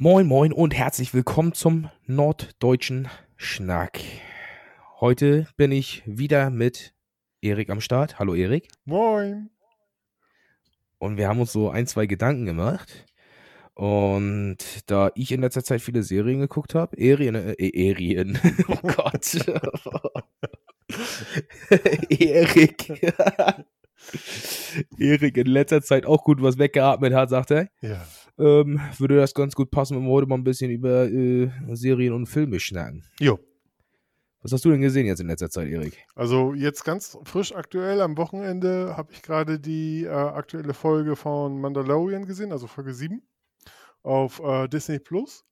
Moin, moin und herzlich willkommen zum norddeutschen Schnack. Heute bin ich wieder mit Erik am Start. Hallo Erik. Moin. Und wir haben uns so ein, zwei Gedanken gemacht. Und da ich in letzter Zeit viele Serien geguckt habe, Erien, äh, Erien, oh Gott. Erik. Erik in letzter Zeit auch gut was weggeatmet hat, sagt er. Ja. Ähm, würde das ganz gut passen, wenn wir heute mal ein bisschen über äh, Serien und Filme schnacken. Jo. Was hast du denn gesehen jetzt in letzter Zeit, Erik? Also jetzt ganz frisch aktuell am Wochenende habe ich gerade die äh, aktuelle Folge von Mandalorian gesehen, also Folge 7 auf äh, Disney Plus.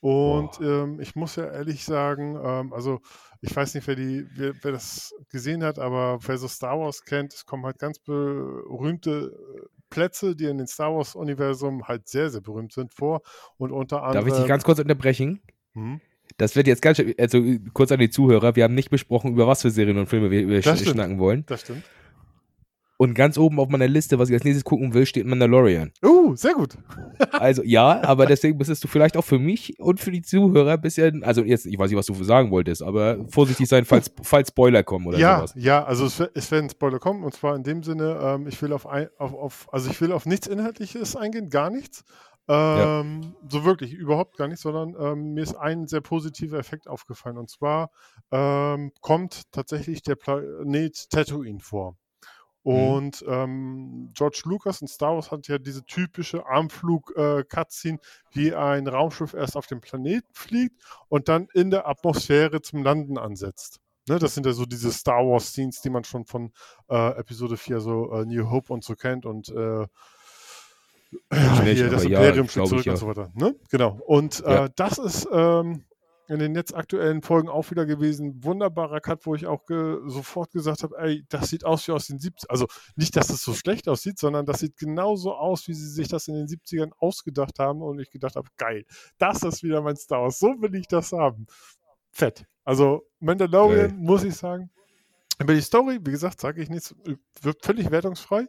Und ähm, ich muss ja ehrlich sagen, ähm, also ich weiß nicht, wer, die, wer, wer, das gesehen hat, aber wer so Star Wars kennt, es kommen halt ganz berühmte äh, Plätze, die in den Star Wars-Universum halt sehr, sehr berühmt sind, vor. Und unter anderem. Darf ich dich ganz kurz unterbrechen? Hm? Das wird jetzt ganz, also kurz an die Zuhörer, wir haben nicht besprochen, über was für Serien und Filme wir, wir schnacken wollen. Das stimmt. Und ganz oben auf meiner Liste, was ich als nächstes gucken will, steht Mandalorian. Uh, sehr gut. also ja, aber deswegen müsstest du vielleicht auch für mich und für die Zuhörer ein bisschen, also jetzt, ich weiß nicht, was du sagen wolltest, aber vorsichtig sein, falls, falls Spoiler kommen oder ja, sowas. Ja, also es, es, werden Spoiler kommen und zwar in dem Sinne, ähm, ich will auf, ein, auf, auf, also ich will auf nichts Inhaltliches eingehen, gar nichts. Ähm, ja. So wirklich, überhaupt gar nicht, sondern ähm, mir ist ein sehr positiver Effekt aufgefallen. Und zwar ähm, kommt tatsächlich der Planet Tatooine vor. Mhm. Und ähm, George Lucas in Star Wars hat ja diese typische Armflug-Cutscene, äh, wie ein Raumschiff erst auf dem Planeten fliegt und dann in der Atmosphäre zum Landen ansetzt. Ne, das sind ja so diese Star Wars-Scenes, die man schon von äh, Episode 4, so äh, New Hope und so kennt und äh, ja, hier das Imperium ja, schlägt zurück ja. und so weiter. Ne? Genau. Und äh, ja. das ist ähm, in den jetzt aktuellen Folgen auch wieder gewesen. Wunderbarer Cut, wo ich auch ge sofort gesagt habe, ey, das sieht aus wie aus den 70ern. Also nicht, dass es so schlecht aussieht, sondern das sieht genauso aus, wie sie sich das in den 70ern ausgedacht haben. Und ich gedacht habe, geil, das ist wieder mein Star Wars. So will ich das haben. Fett. Also Mandalorian, geil. muss ich sagen. Über die Story, wie gesagt, sage ich nichts, wird völlig wertungsfrei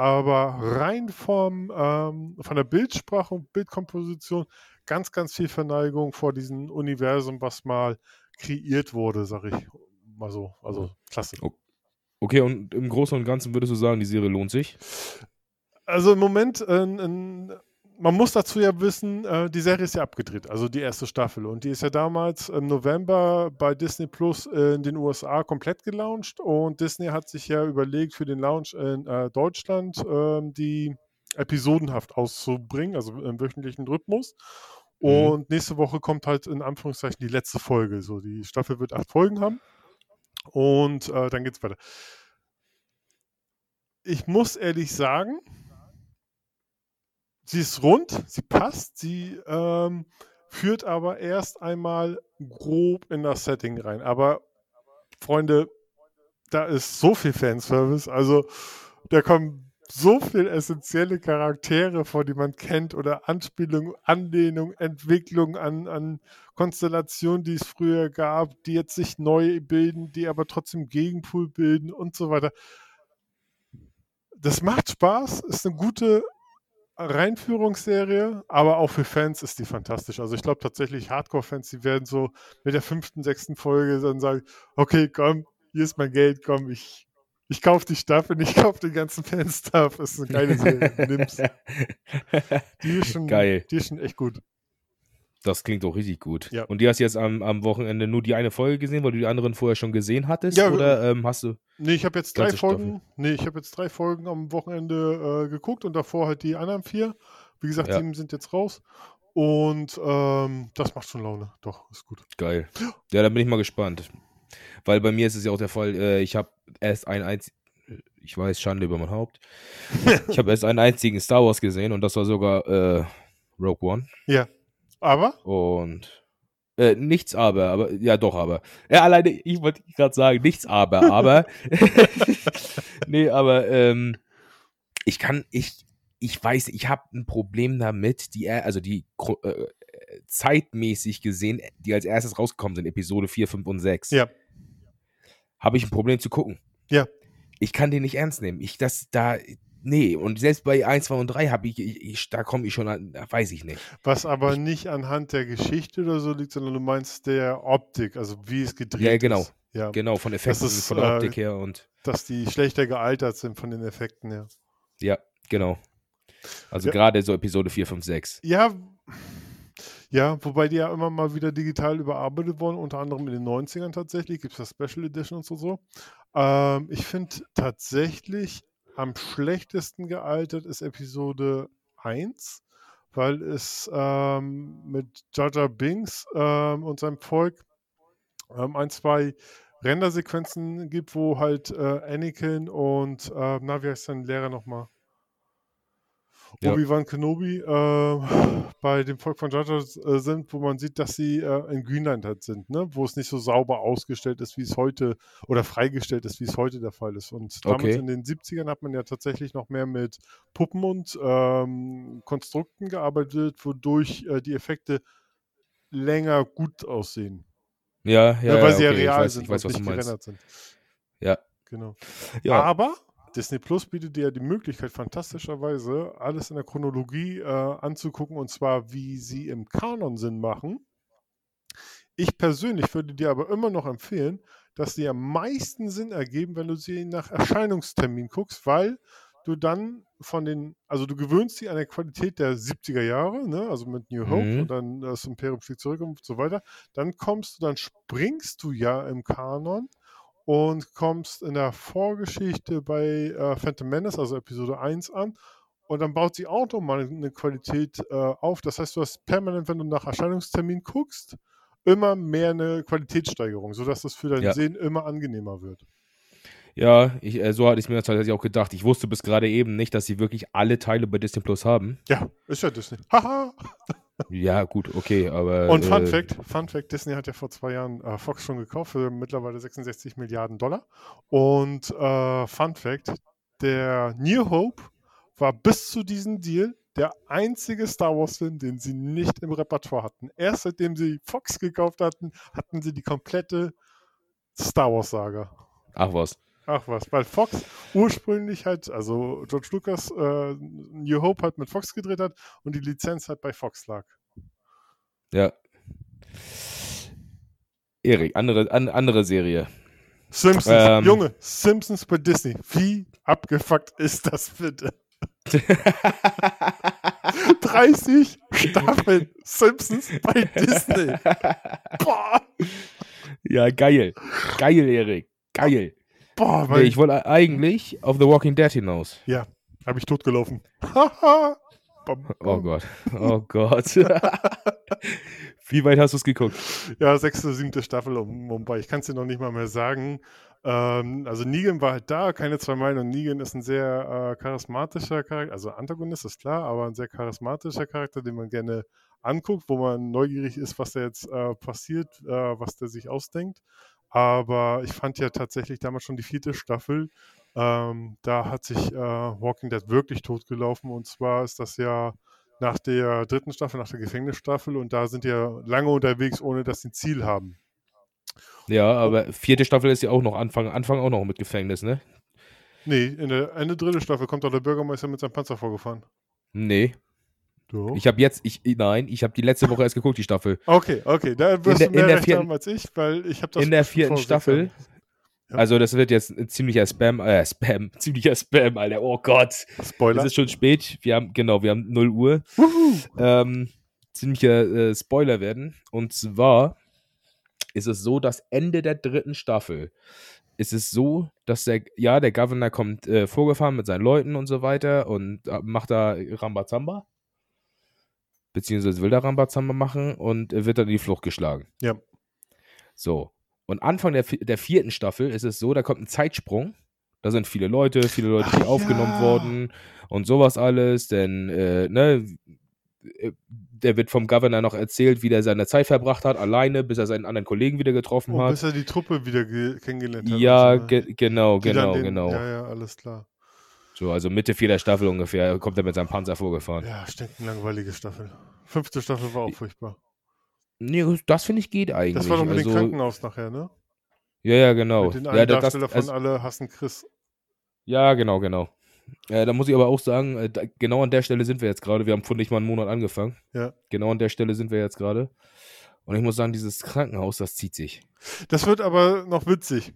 aber rein vom, ähm, von der Bildsprache und Bildkomposition ganz, ganz viel Verneigung vor diesem Universum, was mal kreiert wurde, sag ich mal so. Also klasse. Okay, und im Großen und Ganzen würdest du sagen, die Serie lohnt sich? Also im Moment, äh, in, man muss dazu ja wissen, äh, die Serie ist ja abgedreht, also die erste Staffel. Und die ist ja damals im November bei Disney Plus in den USA komplett gelauncht. Und Disney hat sich ja überlegt, für den Launch in äh, Deutschland äh, die episodenhaft auszubringen, also im wöchentlichen Rhythmus. Mhm. Und mhm. nächste Woche kommt halt in Anführungszeichen die letzte Folge. So, die Staffel wird acht Folgen haben. Und äh, dann geht's weiter. Ich muss ehrlich sagen, sie ist rund, sie passt, sie ähm, führt aber erst einmal grob in das Setting rein. Aber Freunde, da ist so viel Fanservice, also da kommen so viele essentielle Charaktere vor, die man kennt oder Anspielungen, Anlehnung, Entwicklung an, an Konstellationen, die es früher gab, die jetzt sich neu bilden, die aber trotzdem Gegenpool bilden und so weiter. Das macht Spaß, ist eine gute Reinführungsserie, aber auch für Fans ist die fantastisch. Also ich glaube tatsächlich Hardcore-Fans, die werden so mit der fünften, sechsten Folge dann sagen, okay, komm, hier ist mein Geld, komm, ich, ich kaufe die Staffel, ich kaufe den ganzen Fan-Stuff. Ist eine geile Serie, nimm's. Die ist schon, Geil. Die ist schon echt gut. Das klingt doch richtig gut. Ja. Und die hast jetzt am, am Wochenende nur die eine Folge gesehen, weil du die anderen vorher schon gesehen hattest? Ja, oder ähm, hast du. Nee, ich habe jetzt drei Folgen. Nee, ich habe jetzt drei Folgen am Wochenende äh, geguckt und davor halt die anderen vier. Wie gesagt, ja. sieben sind jetzt raus. Und ähm, das macht schon Laune. Doch, ist gut. Geil. Ja, da bin ich mal gespannt. Weil bei mir ist es ja auch der Fall, äh, ich habe erst ein einziges, ich weiß, Schande über mein Haupt. ich habe erst einen einzigen Star Wars gesehen und das war sogar äh, Rogue One. Ja. Aber? Und äh, nichts aber, aber, ja doch, aber. Ja, alleine, ich wollte gerade sagen, nichts aber, aber. nee, aber ähm, ich kann, ich, ich weiß, ich habe ein Problem damit, die, also die äh, zeitmäßig gesehen, die als erstes rausgekommen sind, Episode 4, 5 und 6. Ja. Habe ich ein Problem zu gucken. Ja. Ich kann den nicht ernst nehmen. Ich, das, da, nee, und selbst bei 1, 2 und 3 habe ich, ich, ich, da komme ich schon an, weiß ich nicht. Was aber nicht anhand der Geschichte oder so liegt, sondern du meinst der Optik, also wie es gedreht Ja, genau. ist. Ja, Genau, von Effekten, ist, von der äh, Optik her und dass die schlechter gealtert sind von den Effekten her. ja, genau. Also Ja. gerade so Episode 4, 5, 6. Ja, ja, wobei die ja immer mal wieder digital überarbeitet wurden, unter anderem in den 90ern tatsächlich, gibt es ja Special Editions und so. Ähm, ich finde tatsächlich am schlechtesten gealtert ist Episode 1, weil es ähm, mit Jar Binks ähm, und seinem Volk ähm, ein, zwei Rendersequenzen gibt, wo halt äh, Anakin und, äh, na, wie heißt sein Lehrer nochmal? Ja. Obi-Wan Kenobi äh, bei dem Volk von Jar äh, sind, wo man sieht, dass sie äh, in Greenland halt sind, ne? wo es nicht so sauber ausgestellt ist, wie es heute oder freigestellt ist, wie es heute der Fall ist. Und damals Okay. in den 70ern hat man ja tatsächlich noch mehr mit Puppen und ähm, Konstrukten gearbeitet, wodurch äh, die Effekte länger gut aussehen. Ja, ja, Ja, weil ja, sie ja okay, real ich weiß, sind ich weiß und was du nicht gerendert sind. Ja, Genau. ja, Aber Disney Plus bietet dir ja die Möglichkeit, fantastischerweise alles in der Chronologie äh, anzugucken und zwar, wie sie im Kanon Sinn machen. Ich persönlich würde dir aber immer noch empfehlen, dass die am meisten Sinn ergeben, wenn du sie nach Erscheinungstermin guckst, weil du dann von den, also du gewöhnst dich an der Qualität der 70er Jahre, ne, also mit New Hope Mhm. und dann das Imperium fliegt zurück und so weiter. Dann kommst du, dann springst du ja im Kanon und kommst in der Vorgeschichte bei äh, Phantom Menace, also Episode 1 an. Und dann baut sie auch nochmal eine Qualität äh, auf. Das heißt, du hast permanent, wenn du nach Erscheinungstermin guckst, immer mehr eine Qualitätssteigerung, sodass das für dein Ja. Sehen immer angenehmer wird. ja ich, äh, so hatte ich mir das tatsächlich auch gedacht. Ich wusste bis gerade eben nicht, dass sie wirklich alle Teile bei Disney Plus haben. Ja, ist ja Disney. Haha! Ja, gut, okay, aber. Und Fun äh, Fact, Fun Fact, Disney hat ja vor zwei Jahren äh, Fox schon gekauft für mittlerweile 66 Milliarden Dollar. Und äh, Fun Fact, der New Hope war bis zu diesem Deal der einzige Star Wars-Film, den sie nicht im Repertoire hatten. Erst seitdem sie Fox gekauft hatten, hatten sie die komplette Star Wars-Saga. Ach was. Ach was, weil Fox ursprünglich halt, also George Lucas äh, New Hope halt mit Fox gedreht hat und die Lizenz halt bei Fox lag. Ja. Erik, andere, an, andere Serie. Simpsons, Ähm. Junge, Simpsons bei Disney. Wie abgefuckt ist das bitte? 30 Staffeln Simpsons bei Disney. Boah, ja, geil. Geil, Erik. Geil. Boah, Nee, ich wollte eigentlich auf The Walking Dead hinaus. ja, habe ich totgelaufen. Oh. Gott. Oh Gott. Wie weit hast du es geguckt? Ja, sechste, siebte Staffel um Mumbai. Ich kann es dir noch nicht mal mehr sagen. Ähm, also Negan war halt da, keine zwei Meilen. Und Negan ist ein sehr äh, charismatischer Charakter, also Antagonist ist klar, aber ein sehr charismatischer Charakter, den man gerne anguckt, wo man neugierig ist, was da jetzt äh, passiert, äh, was der sich ausdenkt. Aber ich fand ja tatsächlich damals schon die vierte Staffel. Ähm, da hat sich äh, Walking Dead wirklich totgelaufen. Und zwar ist das ja nach der dritten Staffel, nach der Gefängnisstaffel. Und da sind die ja lange unterwegs, ohne dass sie ein Ziel haben. Ja, aber vierte Staffel ist ja auch noch Anfang, Anfang auch noch mit Gefängnis, ne? Nee, in der Ende dritte Staffel kommt doch der Bürgermeister mit seinem Panzer vorgefahren. Nee. Doch. Ich habe jetzt, ich, nein, ich habe die letzte Woche erst geguckt, die Staffel. okay, okay, da wirst der- du mehr in der recht vierten- haben als ich, weil ich habe das in der vierten Staffel, Ja. also das wird jetzt ein ziemlicher Spam, äh, Spam, ziemlicher Spam, Alter, oh Gott. Spoiler. Es ist schon spät, wir haben, genau, wir haben 0 Uhr. Wuhu. ähm, ziemlicher äh, Spoiler werden. Und zwar ist es so, dass Ende der dritten Staffel ist es so, dass der, ja, der Governor kommt äh, vorgefahren mit seinen Leuten und so weiter und äh, macht da Rambazamba. Beziehungsweise will da Rambazamba machen und äh, wird dann in die Flucht geschlagen. Ja. So. Und Anfang der, der vierten Staffel ist es so, da kommt ein Zeitsprung. Da sind viele Leute, viele Leute, die Ach aufgenommen ja. wurden und sowas alles. Denn, äh, ne, äh, der wird vom Governor noch erzählt, wie der seine Zeit verbracht hat, alleine, bis er seinen anderen Kollegen wieder getroffen Oh, hat. bis er die Truppe wieder ge kennengelernt hat. Ja, und so, ne? ge genau, Die genau, genau. Ja, ja, alles klar. So, also Mitte vierter Staffel ungefähr kommt er mit seinem Panzer vorgefahren. Ja, stinklangweilige Staffel. Fünfte Staffel war auch furchtbar. Nee, das finde ich geht eigentlich. Das war doch mit also, dem Krankenhaus nachher, ne? Ja, ja, genau. Mit den einen ja, das, Darsteller das, von also, alle hassen Chris. ja, genau, genau. Äh, da muss ich aber auch sagen, äh, da, genau an der Stelle sind wir jetzt gerade. Wir haben vor nicht mal einen Monat angefangen. Ja. Genau an der Stelle sind wir jetzt gerade. Und ich muss sagen, dieses Krankenhaus, das zieht sich. Das wird aber noch witzig,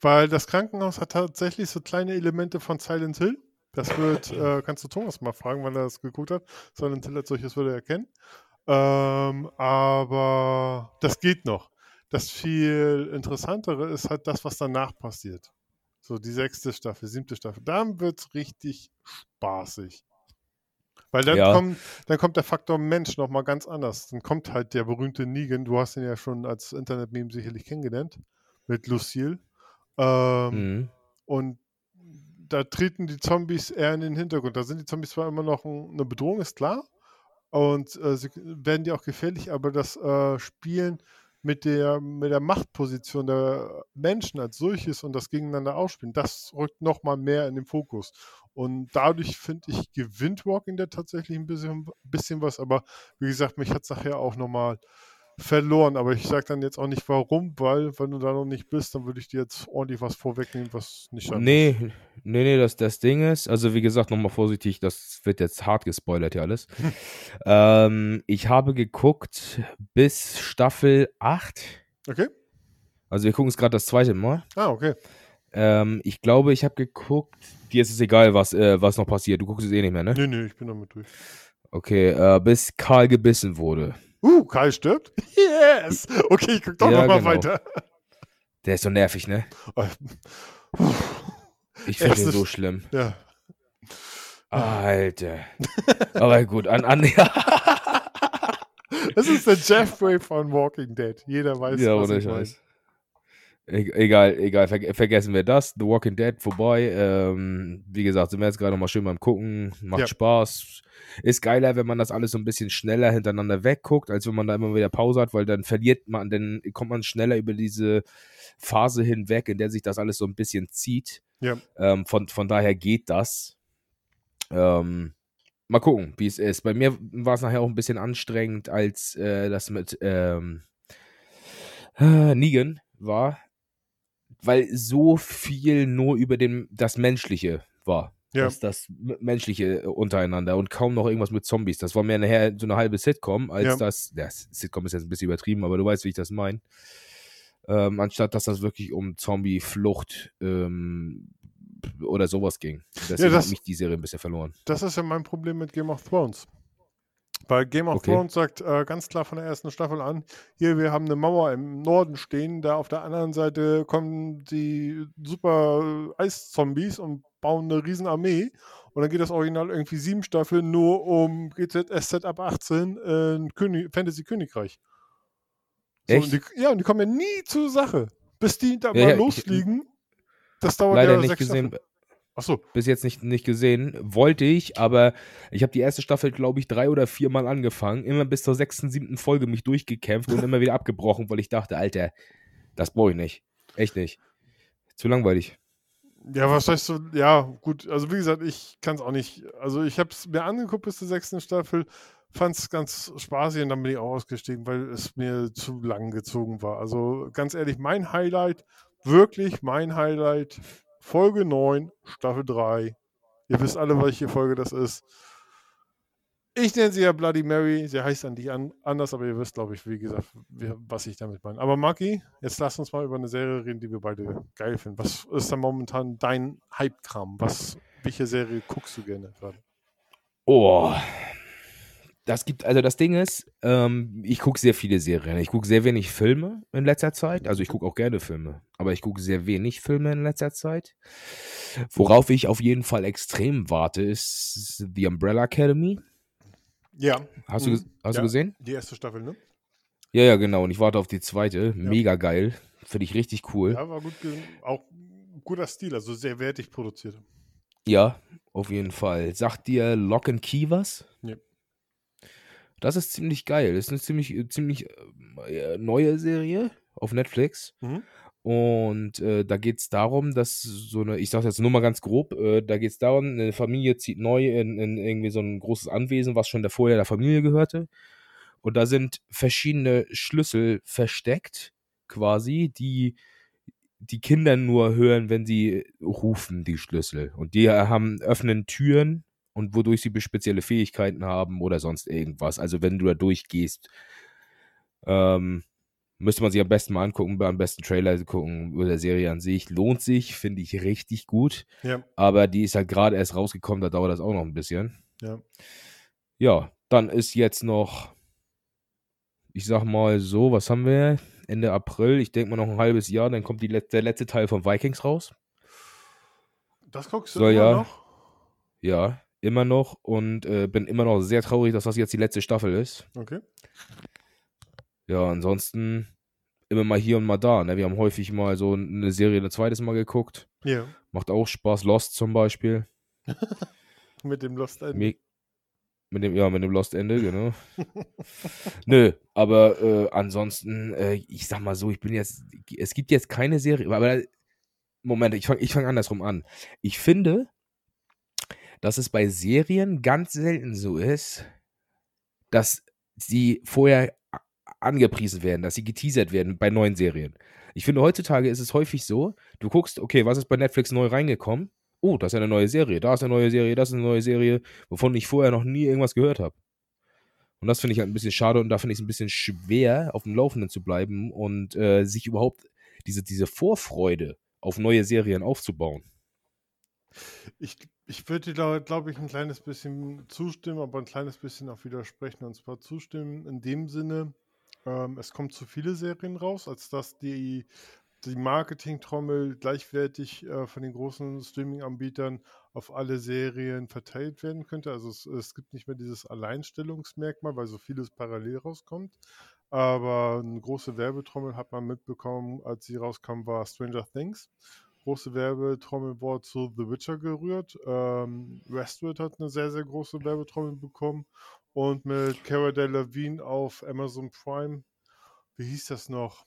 weil das Krankenhaus hat tatsächlich so kleine Elemente von Silent Hill. Das wird, äh, kannst du Thomas mal fragen, wann er das geguckt hat. Silent Hill als solches würde er kennen. Ähm, aber das geht noch. Das viel interessantere ist halt das, was danach passiert. So die sechste Staffel, siebte Staffel. Dann wird es richtig spaßig. Weil dann, Ja. kommt, dann kommt der Faktor Mensch nochmal ganz anders. Dann kommt halt der berühmte Negan, du hast ihn ja schon als Internet-Meme sicherlich kennengelernt, mit Lucille. Ähm, Mhm. und da treten die Zombies eher in den Hintergrund. Da sind die Zombies zwar immer noch ein, eine Bedrohung, ist klar. Und äh, sie werden die auch gefährlich, aber das äh, Spielen mit der, mit der Machtposition der Menschen als solches und das gegeneinander ausspielen, das rückt nochmal mehr in den Fokus. Und dadurch, finde ich, gewinnt Walking Dead tatsächlich ein bisschen, bisschen was. Aber wie gesagt, mich hat es nachher auch nochmal verloren. Aber ich sage dann jetzt auch nicht warum, weil, wenn du da noch nicht bist, dann würde ich dir jetzt ordentlich was vorwegnehmen, was nicht muss. Nee, nee, nee, das, das Ding ist, also wie gesagt, nochmal vorsichtig, das wird jetzt hart gespoilert hier alles. ähm, ich habe geguckt bis Staffel 8. Okay? Also wir gucken es gerade das zweite Mal. Ah, okay. Ähm, ich glaube, ich habe geguckt. Dir ist es egal, was, äh, was noch passiert. Du guckst es eh nicht mehr, ne? Nee, nee, ich bin damit durch. Okay, äh, bis Karl gebissen wurde. Uh, Karl stirbt? Yes! Okay, ich guck doch Ja, noch mal genau. weiter. Der ist so nervig, ne? Puh, Ich finde den so schlimm. Ja. Alter. Aber gut, an, an ja, Das ist der Jeffrey von Walking Dead. Jeder weiß, ja was ich meine. Egal, egal, ver vergessen wir das. The Walking Dead vorbei. Ähm, wie gesagt, sind wir jetzt gerade noch mal schön beim Gucken. Macht Ja. Spaß. Ist geiler, wenn man das alles so ein bisschen schneller hintereinander wegguckt, als wenn man da immer wieder Pause hat, weil dann verliert man, dann kommt man schneller über diese Phase hinweg, in der sich das alles so ein bisschen zieht. Ja. Ähm, von, von daher geht das. Ähm, mal gucken, wie es ist. Bei mir war es nachher auch ein bisschen anstrengend, als äh, das mit ähm, äh, Negan war, weil so viel nur über dem, das Menschliche war. Ja. Das, das Menschliche äh, untereinander und kaum noch irgendwas mit Zombies. Das war mehr nachher so eine halbe Sitcom, als Ja. das, das Sitcom ist jetzt ein bisschen übertrieben, aber du weißt, wie ich das meine. Ähm, anstatt dass das wirklich um Zombie-Flucht ähm, oder sowas ging. Deswegen das- hat mich die Serie ein bisschen verloren. Das ist ja mein Problem mit Game of Thrones. Weil Game of Okay. Thrones sagt äh, ganz klar von der ersten Staffel an, hier, wir haben eine Mauer im Norden stehen, da auf der anderen Seite kommen die super Eiszombies und bauen eine riesen Armee. Und dann geht das Original irgendwie sieben Staffeln nur um GZSZ ab 18 äh, König, Fantasy Königreich. So, Echt? und die, ja, und die kommen ja nie zur Sache. Bis die da Ja, mal ja, ich- losfliegen. Das dauert Leider ja nicht sechs gesehen, Staffeln. Achso, bis jetzt nicht, nicht gesehen. Wollte ich, aber ich habe die erste Staffel, glaube ich, drei oder viermal angefangen. Immer bis zur sechsten, siebten Folge mich durchgekämpft und immer wieder abgebrochen, weil ich dachte, Alter, das brauche ich nicht. Echt nicht. Zu langweilig. Ja, was heißt so? Ja, gut. Also, wie gesagt, ich kann es auch nicht. Also, ich habe es mir angeguckt bis zur sechsten Staffel, fand es ganz spaßig und dann bin ich auch ausgestiegen, weil es mir zu lang gezogen war. Also, ganz ehrlich, mein Highlight, wirklich mein Highlight, Folge 9, Staffel 3. Ihr wisst alle, welche Folge das ist. Ich nenne sie ja Bloody Mary. Sie heißt an dich an, anders, aber ihr wisst, glaube ich, wie gesagt, was ich damit meine. Aber Maki, jetzt lass uns mal über eine Serie reden, die wir beide geil finden. Was ist da momentan dein Hype-Kram? Welche Serie guckst du gerne gerade? Oh. Das gibt, also das Ding ist, ähm, ich gucke sehr viele Serien. Ich gucke sehr wenig Filme in letzter Zeit. Also ich gucke auch gerne Filme, aber ich gucke sehr wenig Filme in letzter Zeit. Worauf ich auf jeden Fall extrem warte, ist The Umbrella Academy. Ja. Hast, du, Mhm. hast Ja. du gesehen? Die erste Staffel, ne? Ja, ja, genau. Und ich warte auf die zweite. Mega geil. Finde ich richtig cool. Ja. Ja, war gut. Auch guter Stil, also sehr wertig produziert. auf jeden Fall. Sagt dir Lock and Key was? Nee. Das ist ziemlich geil. Das ist eine ziemlich, ziemlich äh, neue Serie auf Netflix. Mhm. Und äh, da geht es darum, dass so eine, ich sage jetzt nur mal ganz grob, äh, da geht es darum, eine Familie zieht neu in, in irgendwie so ein großes Anwesen, was schon der vorher der Familie gehörte. Und da sind verschiedene Schlüssel versteckt, quasi, die die Kinder nur hören, wenn sie rufen, die Schlüssel. Und die haben, öffnen Türen und wodurch sie spezielle Fähigkeiten haben oder sonst irgendwas. Also wenn du da durchgehst, ähm, müsste man sich am besten mal angucken, am besten Trailer gucken oder der Serie an sich. Lohnt sich, finde ich richtig gut. Ja. Aber die ist halt gerade erst rausgekommen, da dauert das auch noch ein bisschen. Ja. Ja, dann ist jetzt noch, ich sag mal so, was haben wir? Ende April, ich denke mal noch ein halbes Jahr, dann kommt die, der letzte Teil von Vikings raus. Das guckst du immer ja- noch? Ja, immer noch und äh, bin immer noch sehr traurig, dass das jetzt die letzte Staffel ist. Okay. Ja, ansonsten immer mal hier und mal da. Ne? Wir haben häufig mal so eine Serie ein zweites Mal geguckt. Ja. Macht auch Spaß. Lost zum Beispiel. Mit dem Lost End. Me mit dem, ja, mit dem Lost Ende, genau. Nö, aber äh, ansonsten, äh, ich sag mal so, ich bin jetzt, es gibt jetzt keine Serie, aber Moment, ich fange ich fang andersrum an. Ich finde, dass es bei Serien ganz selten so ist, dass sie vorher angepriesen werden, dass sie geteasert werden bei neuen Serien. Ich finde, heutzutage ist es häufig so, du guckst, okay, was ist bei Netflix neu reingekommen? Oh, das ist eine neue Serie, da ist eine neue Serie, das ist eine neue Serie, wovon ich vorher noch nie irgendwas gehört habe. Und das finde ich halt ein bisschen schade und da finde ich es ein bisschen schwer, auf dem Laufenden zu bleiben und äh, sich überhaupt diese, diese Vorfreude auf neue Serien aufzubauen. Ich, ich würde dir, glaube glaub ich, ein kleines bisschen zustimmen, aber ein kleines bisschen auch widersprechen. Und zwar zustimmen in dem Sinne, ähm, es kommen zu viele Serien raus, als dass die, die Marketing-Trommel gleichwertig äh, von den großen Streaming-Anbietern auf alle Serien verteilt werden könnte. Also es, es gibt nicht mehr dieses Alleinstellungsmerkmal, weil so vieles parallel rauskommt. Aber eine große Werbetrommel hat man mitbekommen, als sie rauskam, war Stranger Things große Werbetrommel wurde zu The Witcher gerührt. Ähm, Westworld hat eine sehr, sehr große Werbetrommel bekommen. Und mit Cara Delevingne auf Amazon Prime, wie hieß das noch?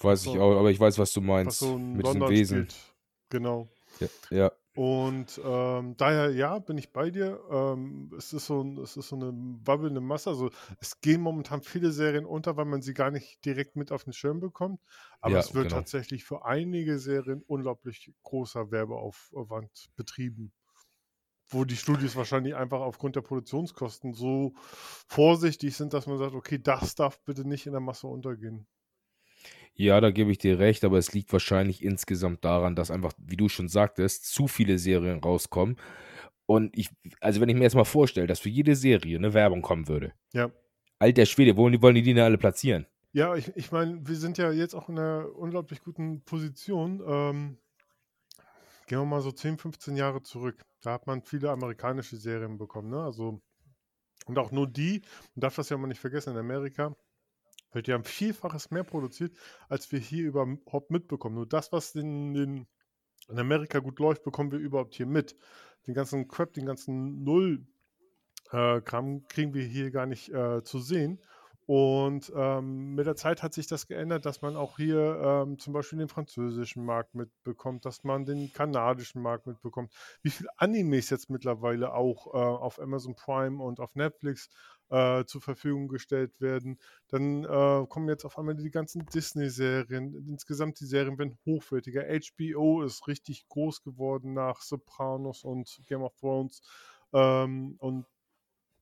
Weiß So. ich auch, aber ich weiß, was du Was meinst. so in mit diesem London Wesen. spielt. Genau. Ja, ja. Und ähm, daher, ja, bin ich bei dir. Ähm, es, ist so es ist so eine wabbelnde Masse. Also es gehen momentan viele Serien unter, weil man sie gar nicht direkt mit auf den Schirm bekommt. Aber Ja, es wird genau. tatsächlich für einige Serien unglaublich großer Werbeaufwand betrieben. Wo die Studios wahrscheinlich einfach aufgrund der Produktionskosten so vorsichtig sind, dass man sagt, okay, das darf bitte nicht in der Masse untergehen. Ja, da gebe ich dir recht, aber es liegt wahrscheinlich insgesamt daran, dass einfach, wie du schon sagtest, zu viele Serien rauskommen. Und ich, also wenn ich mir jetzt mal vorstelle, dass für jede Serie eine Werbung kommen würde. Ja. Alter Schwede, wollen die, wollen die die denn alle platzieren? Ja, ich, ich meine, wir sind ja jetzt auch in einer unglaublich guten Position. Ähm, gehen wir mal so 10, 15 Jahre zurück. Da hat man viele amerikanische Serien bekommen, ne? Also, und auch nur die, man darf das ja mal nicht vergessen, in Amerika wird ja ein Vielfaches mehr produziert, als wir hier überhaupt mitbekommen. Nur das, was in, in, in Amerika gut läuft, bekommen wir überhaupt hier mit. Den ganzen Crap, den ganzen Null-Kram kriegen wir hier gar nicht äh, zu sehen. Und ähm, mit der Zeit hat sich das geändert, dass man auch hier ähm, zum Beispiel den französischen Markt mitbekommt, dass man den kanadischen Markt mitbekommt. Wie viele Animes jetzt mittlerweile auch äh, auf Amazon Prime und auf Netflix äh, zur Verfügung gestellt werden. Dann äh, kommen jetzt auf einmal die ganzen Disney-Serien. Insgesamt die Serien werden hochwertiger. HBO ist richtig groß geworden nach Sopranos und Game of Thrones. Ähm, und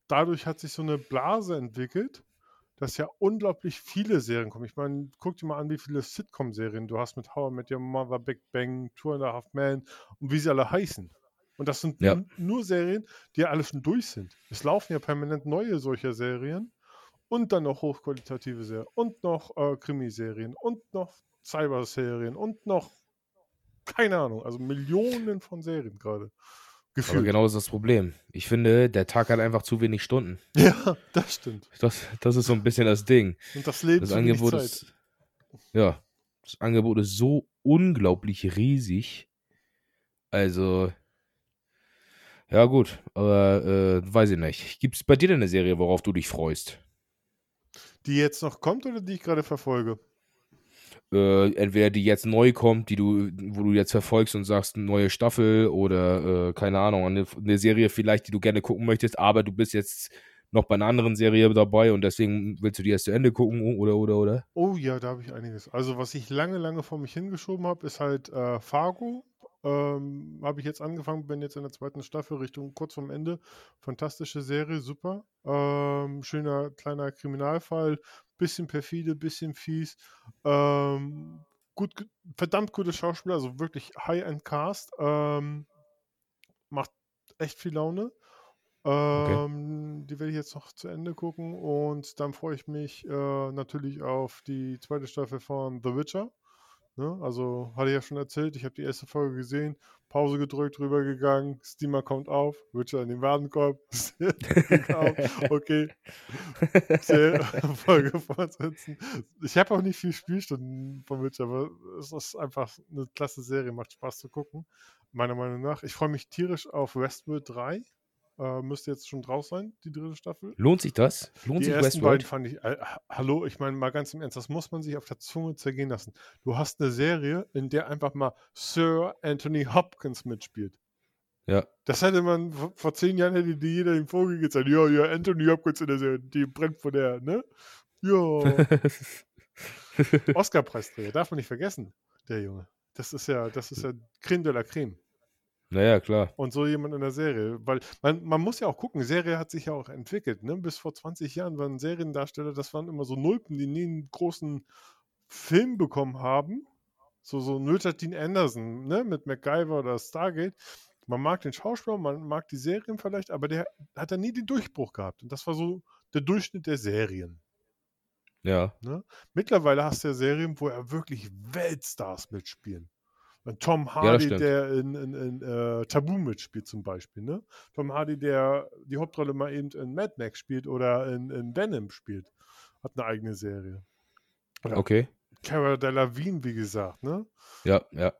dadurch hat sich so eine Blase entwickelt dass ja unglaublich viele Serien kommen. Ich meine, guck dir mal an, wie viele Sitcom-Serien du hast mit How I Met Your Mother, Big Bang, Two and a Half Men und wie sie alle heißen. Und das sind Ja. nur Serien, die ja alle schon durch sind. Es laufen ja permanent neue solcher Serien und dann noch hochqualitative Serien und noch äh, Krimiserien und noch Cyberserien und noch keine Ahnung, also Millionen von Serien gerade. Aber Gefühlt. genau das ist das Problem. Ich finde, der Tag hat einfach zu wenig Stunden. Ja, das stimmt. Das, das ist so ein bisschen das Ding. Und das Leben Das Angebot Zeit. ist, ja, das Angebot ist so unglaublich riesig. Also, ja gut, aber äh, weiß ich nicht. Gibt es bei dir denn eine Serie, worauf du dich freust? Die jetzt noch kommt oder die ich gerade verfolge? Äh, entweder die jetzt neu kommt, die du, wo du jetzt verfolgst und sagst, eine neue Staffel oder äh, keine Ahnung, eine, eine Serie vielleicht, die du gerne gucken möchtest, aber du bist jetzt noch bei einer anderen Serie dabei und deswegen willst du die erst zu Ende gucken oder oder oder? Oh ja, da habe ich einiges. Also was ich lange, lange vor mich hingeschoben habe, ist halt äh, Fargo. Ähm, habe ich jetzt angefangen, bin jetzt in der zweiten Staffel Richtung kurz vorm Ende. Fantastische Serie, super. Ähm, schöner kleiner Kriminalfall, bisschen perfide, bisschen fies. Ähm, gut, verdammt gute Schauspieler, also wirklich High-End-Cast. Ähm, macht echt viel Laune. Okay. Ähm, die werde ich jetzt noch zu Ende gucken und dann freue ich mich äh, natürlich auf die zweite Staffel von The Witcher. Ne? Also hatte ich ja schon erzählt, ich habe die erste Folge gesehen, Pause gedrückt, rübergegangen, Steamer kommt auf, Witcher in den Warenkorb, okay, Folge fortsetzen. Ich habe auch nicht viel Spielstunden von Witcher, aber es ist einfach eine klasse Serie, macht Spaß zu gucken, meiner Meinung nach. Ich freue mich tierisch auf Westworld 3. Äh, müsste jetzt schon draus sein, die dritte Staffel. Lohnt sich das? Lohnt Die sich ersten beiden Westworld? fand ich, äh, hallo, ich meine mal ganz im Ernst, das muss man sich auf der Zunge zergehen lassen. Du hast eine Serie, in der einfach mal Sir Anthony Hopkins mitspielt. Ja. Das hätte man vor, zehn Jahren hätte dir jeder Vogel gezeigt. Ja, ja, Anthony Hopkins in der Serie, die brennt vor der, ne? Ja, Oscar-Preisträger, darf man nicht vergessen, der Junge. Das ist ja, das ist ja Creme de la Creme. Naja, klar. Und so jemand in der Serie. Weil man, man muss ja auch gucken, Serie hat sich ja auch entwickelt. Ne? Bis vor 20 Jahren waren Seriendarsteller, das waren immer so Nulpen, die nie einen großen Film bekommen haben. So, so Nöter Dean Anderson, ne? Mit MacGyver oder Stargate. Man mag den Schauspieler, man mag die Serien vielleicht, aber der hat ja nie den Durchbruch gehabt. Und das war so der Durchschnitt der Serien. Ja. Ne? Mittlerweile hast du ja Serien, wo ja wirklich Weltstars mitspielen. Tom Hardy, stimmt. der in, in, in äh, Tabu mitspielt zum Beispiel. Ne? Tom Hardy, der die Hauptrolle mal eben in Mad Max spielt oder in, in Venom spielt, hat eine eigene Serie. Oder Okay. Cara Delevingne, wie gesagt. Ne? Ja, ja.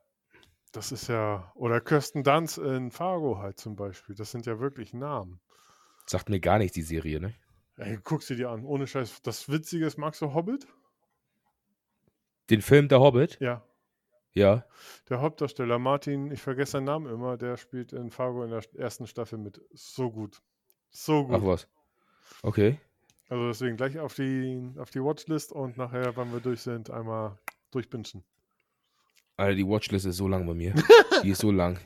Das ist ja, oder Kirsten Dunst in Fargo halt zum Beispiel. Das sind ja wirklich Namen. Sagt mir gar nichts, die Serie, ne? Ey, guck sie dir an, ohne Scheiß. Das Witzige ist, magst du Hobbit? Den Film Der Hobbit? Ja. Ja. Der Hauptdarsteller Martin, ich vergesse seinen Namen immer, der spielt in Fargo in der ersten Staffel mit. So gut. So gut. Ach was. Okay. Also deswegen gleich auf die, auf die Watchlist und nachher, wenn wir durch sind, einmal durchbinschen. Alter, die Watchlist ist so lang bei mir. die ist so lang.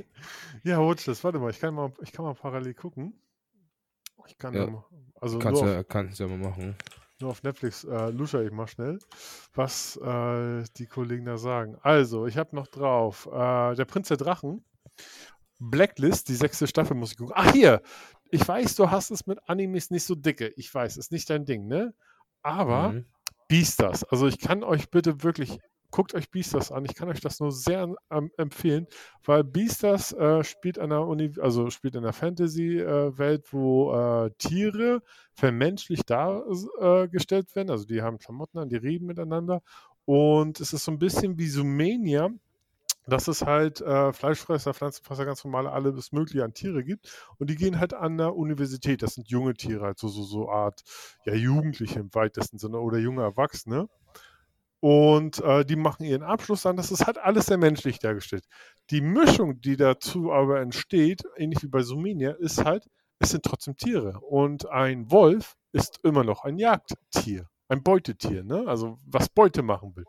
Ja, Watchlist, warte mal, ich kann mal, ich kann mal parallel gucken. Ich kann Ja. mal, also Kannst du auf, kannst du ja mal machen. Nur auf Netflix äh, lusche ich mal schnell, was äh, die Kollegen da sagen. Also, ich habe noch drauf äh, Der Prinz der Drachen, Blacklist, die sechste Staffel muss ich gucken. Ach, hier, ich weiß, du hast es mit Animes nicht so dicke. Ich weiß, ist nicht dein Ding, ne? Aber Mhm. Beastars. Also ich kann euch bitte wirklich, guckt euch Beastars an. Ich kann euch das nur sehr ähm, empfehlen, weil Beastars äh, spielt in einer Uni, also spielt in einer Fantasy-Welt, wo äh, Tiere vermenschlich dargestellt werden. Also die haben Klamotten an, die reden miteinander. Und es ist so ein bisschen wie Sumenia, dass es halt äh, Fleischfresser, Pflanzenfresser, ganz normale, alles Mögliche an Tiere gibt. Und die gehen halt an der Universität. Das sind junge Tiere, halt so, so, so Art, ja, Jugendliche im weitesten Sinne oder junge Erwachsene. Und äh, die machen ihren Abschluss dann. Das ist halt alles sehr menschlich dargestellt. Die Mischung, die dazu aber entsteht, ähnlich wie bei Sumenia, ist halt, es sind trotzdem Tiere. Und ein Wolf ist immer noch ein Jagdtier, ein Beutetier, ne? Also was Beute machen will.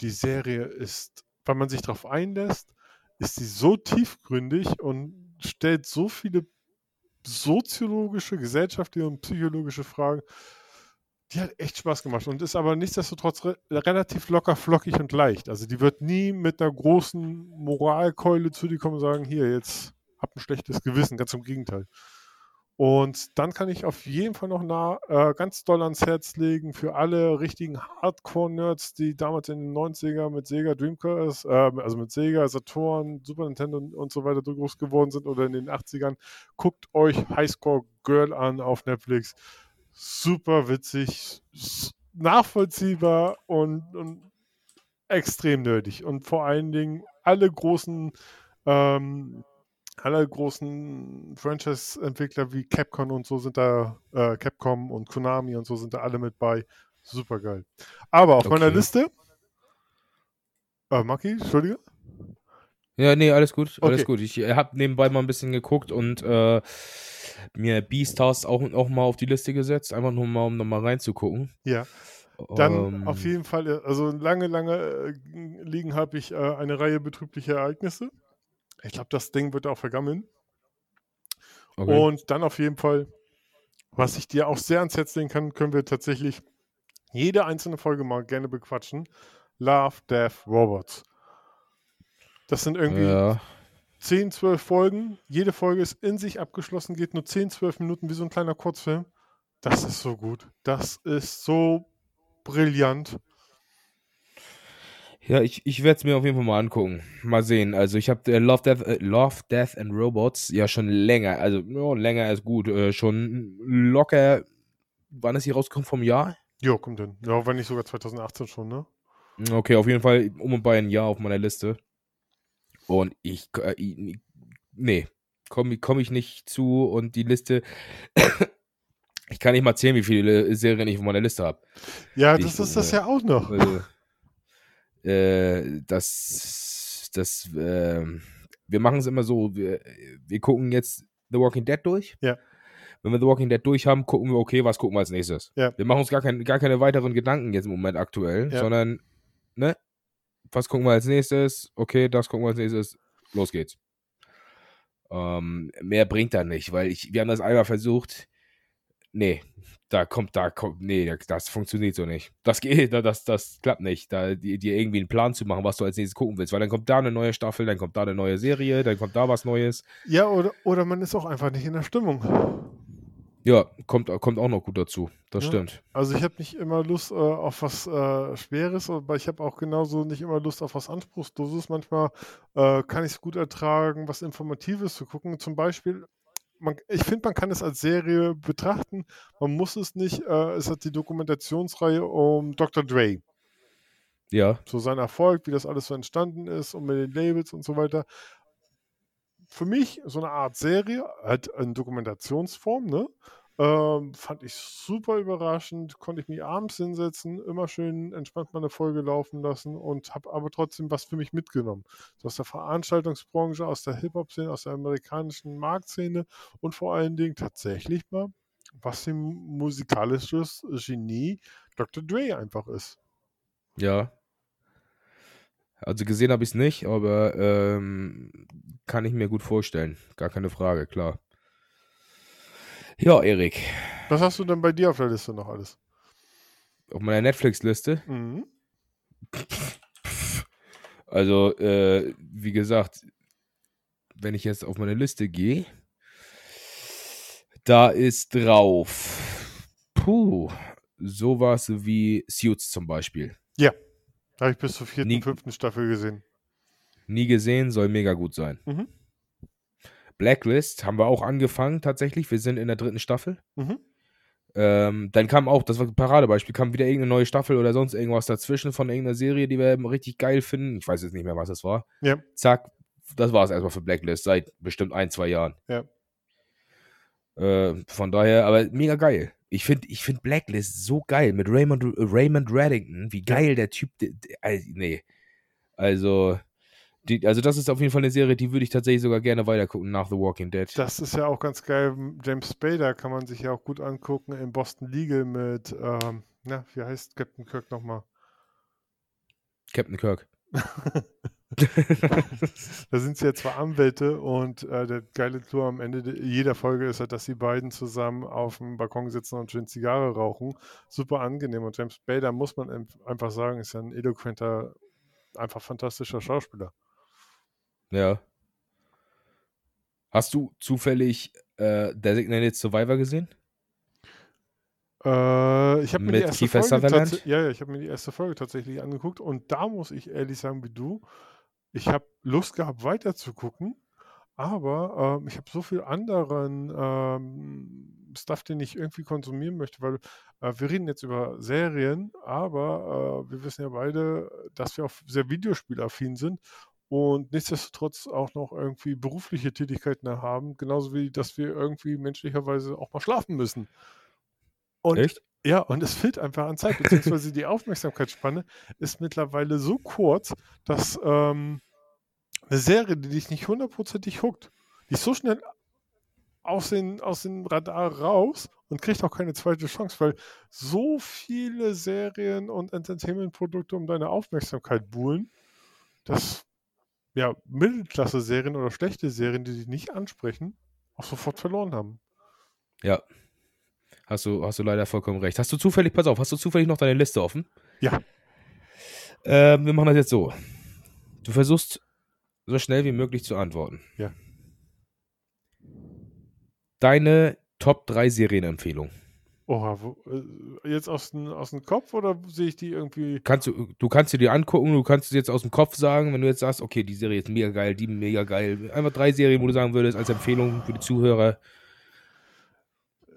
Die Serie ist, wenn man sich darauf einlässt, ist sie so tiefgründig und stellt so viele soziologische, gesellschaftliche und psychologische Fragen. Die hat echt Spaß gemacht und ist aber nichtsdestotrotz re relativ locker, flockig und leicht. Also die wird nie mit einer großen Moralkeule zu dir kommen und sagen, hier, jetzt hab ein schlechtes Gewissen, ganz im Gegenteil. Und dann kann ich auf jeden Fall noch nah, äh, ganz doll ans Herz legen für alle richtigen Hardcore-Nerds, die damals in den 90er mit Sega Dreamcast, äh, also mit Sega, Saturn, Super Nintendo und, so weiter groß geworden sind oder in den 80ern. Guckt euch Highscore Girl an auf Netflix. Super witzig, nachvollziehbar und, und extrem nerdig. Und vor allen Dingen alle großen ähm, alle großen Franchise-Entwickler wie Capcom und so sind da, äh, Capcom und Konami und so sind da alle mit bei. Super geil. Aber auf meiner Okay. Liste, äh, Maki, Entschuldige, Ja, nee, alles gut, alles Okay. gut. Ich habe nebenbei mal ein bisschen geguckt und äh, mir Beastars auch, auch mal auf die Liste gesetzt, einfach nur mal, um nochmal reinzugucken. Ja. Dann Ähm, auf jeden Fall, äh, also lange, lange äh, liegen habe ich äh, eine Reihe betrüblicher Ereignisse. Ich glaube, das Ding wird auch vergammeln. okay. Und dann auf jeden Fall, was ich dir auch sehr ans Herz legen kann, können wir tatsächlich jede einzelne Folge mal gerne bequatschen. Love, Death, Robots. Das sind irgendwie ja. 10, 12 Folgen. Jede Folge ist in sich abgeschlossen, geht nur 10, 12 Minuten wie so ein kleiner Kurzfilm. Das ist so gut. Das ist so brillant. Ja, ich, ich werde es mir auf jeden Fall mal angucken. Mal sehen. Also ich habe äh, Love, Death, äh, Love, Death and Robots ja schon länger, also ja, länger ist gut, äh, schon locker, wann ist die rausgekommen vom Jahr? Jo, kommt hin. Ja, wenn nicht sogar 2018 schon, ne? Okay, auf jeden Fall um und bei ein Jahr auf meiner Liste. Und ich, äh, ich- nee, komme komm ich nicht zu und die Liste, ich kann nicht mal zählen, wie viele Serien ich auf meiner Liste habe. Ja, Ich, das ist das äh, ja auch noch. Also, äh, das, das, ähm, wir machen es immer so, wir, wir gucken jetzt The Walking Dead durch. Ja. Wenn wir The Walking Dead durch haben, gucken wir, okay, was gucken wir als nächstes. Ja. Wir machen uns gar, kein, gar keine weiteren Gedanken jetzt im Moment aktuell, Ja. sondern, ne, was gucken wir als nächstes? Okay, das gucken wir als nächstes. Los geht's. Ähm, mehr bringt da nicht, weil ich, wir haben das einmal versucht. Nee, da kommt, da kommt, nee, das- funktioniert so nicht. Das geht, das, das klappt nicht, da dir dir irgendwie einen Plan zu machen, was du als nächstes gucken willst, weil dann kommt da eine neue Staffel, dann kommt da eine neue Serie, dann kommt da was Neues. Ja, oder, oder man ist auch einfach nicht in der Stimmung. Ja, kommt, kommt auch noch gut dazu. Das Ja. stimmt. Also ich habe nicht immer Lust äh, auf was äh, Schweres, aber ich habe auch genauso nicht immer Lust auf was Anspruchsloses. Manchmal äh, kann ich es gut ertragen, was Informatives zu gucken. Zum Beispiel, man, ich finde, man kann es als Serie betrachten. Man muss es nicht. Äh, es hat die Dokumentationsreihe um Dr. Dre. Ja, So sein Erfolg, wie das alles so entstanden ist und mit den Labels und so weiter. Für mich so eine Art Serie, halt in Dokumentationsform, ne? Ähm, fand ich super überraschend, konnte ich mich abends hinsetzen, immer schön entspannt meine Folge laufen lassen und habe aber trotzdem was für mich mitgenommen. So aus der Veranstaltungsbranche, aus der Hip-Hop-Szene, aus der amerikanischen Marktszene und vor allen Dingen tatsächlich mal, was ein musikalisches Genie Dr. Dre einfach ist. ja. Also gesehen habe ich es nicht, aber ähm, kann ich mir gut vorstellen. Gar keine Frage, klar. Ja, Erik, Was hast du denn bei dir auf der Liste noch alles? auf meiner Netflix-Liste Mhm. Also, äh, wie gesagt, wenn ich jetzt auf meine Liste gehe, da ist drauf, puh, sowas wie Suits zum Beispiel. Habe ich bis zur vierten, Nie- fünften Staffel gesehen. Nie gesehen, soll mega gut sein. Mhm. Blacklist haben wir auch angefangen, tatsächlich. Wir sind in der dritten Staffel. Mhm. Ähm, dann kam auch, das war ein Paradebeispiel, kam wieder irgendeine neue Staffel oder sonst irgendwas dazwischen von irgendeiner Serie, die wir richtig geil finden. Ich weiß jetzt nicht mehr, was das war. Ja. Zack, das war es erstmal für Blacklist seit bestimmt ein, zwei Jahren. Ja. Äh, von daher, aber mega geil. Ich finde ich find Blacklist so geil mit Raymond, Raymond Reddington. Wie geil der Typ. Der, der, also, nee. Also, die, also, das ist auf jeden Fall eine Serie, die würde ich tatsächlich sogar gerne weitergucken nach The Walking Dead. Das ist ja auch ganz geil. James Spader kann man sich ja auch gut angucken in Boston Legal mit, ähm, na, wie heißt Captain Kirk nochmal? Captain Kirk. Da sind sie ja zwei Anwälte und äh, der geile Clou am Ende de- jeder Folge ist halt, dass die beiden zusammen auf dem Balkon sitzen und schön Zigarre rauchen. Super angenehm. Und James Spader, muss man einfach sagen, ist ja ein eloquenter, einfach fantastischer Schauspieler. Ja. Hast du zufällig äh, Designated Survivor gesehen? Äh, ich habe mir ja, ja, ich habe mir die erste Folge tatsächlich angeguckt und da muss ich ehrlich sagen, wie du, ich habe Lust gehabt, weiter zu gucken, aber ähm, ich habe so viel anderen ähm, Stuff, den ich irgendwie konsumieren möchte, weil äh, wir reden jetzt über Serien, aber äh, wir wissen ja beide, dass wir auch sehr videospielaffin sind und nichtsdestotrotz auch noch irgendwie berufliche Tätigkeiten haben, genauso wie, dass wir irgendwie menschlicherweise auch mal schlafen müssen. Und Echt? Ja, und es fehlt einfach an Zeit, beziehungsweise die Aufmerksamkeitsspanne ist mittlerweile so kurz, dass ähm, eine Serie, die dich nicht hundertprozentig huckt, die ist so schnell aus den, aus dem Radar raus und kriegt auch keine zweite Chance, weil so viele Serien und Entertainment-Produkte um deine Aufmerksamkeit buhlen, dass ja, Mittelklasse-Serien oder schlechte Serien, die dich nicht ansprechen, auch sofort verloren haben. Ja. Hast du, hast du leider vollkommen recht. Hast du zufällig, pass auf, hast du zufällig noch deine Liste offen? Ja. Äh, wir machen das jetzt so. Du versuchst so schnell wie möglich zu antworten. Ja. Deine Top 3 Serienempfehlung. Oha, wo, äh, jetzt aus dem, aus dem Kopf oder sehe ich die irgendwie? Kannst du, du kannst sie dir angucken, du kannst es jetzt aus dem Kopf sagen, wenn du jetzt sagst, okay, die Serie ist mega geil, die mega geil. Einfach drei Serien, wo du sagen würdest, als Empfehlung für die Zuhörer.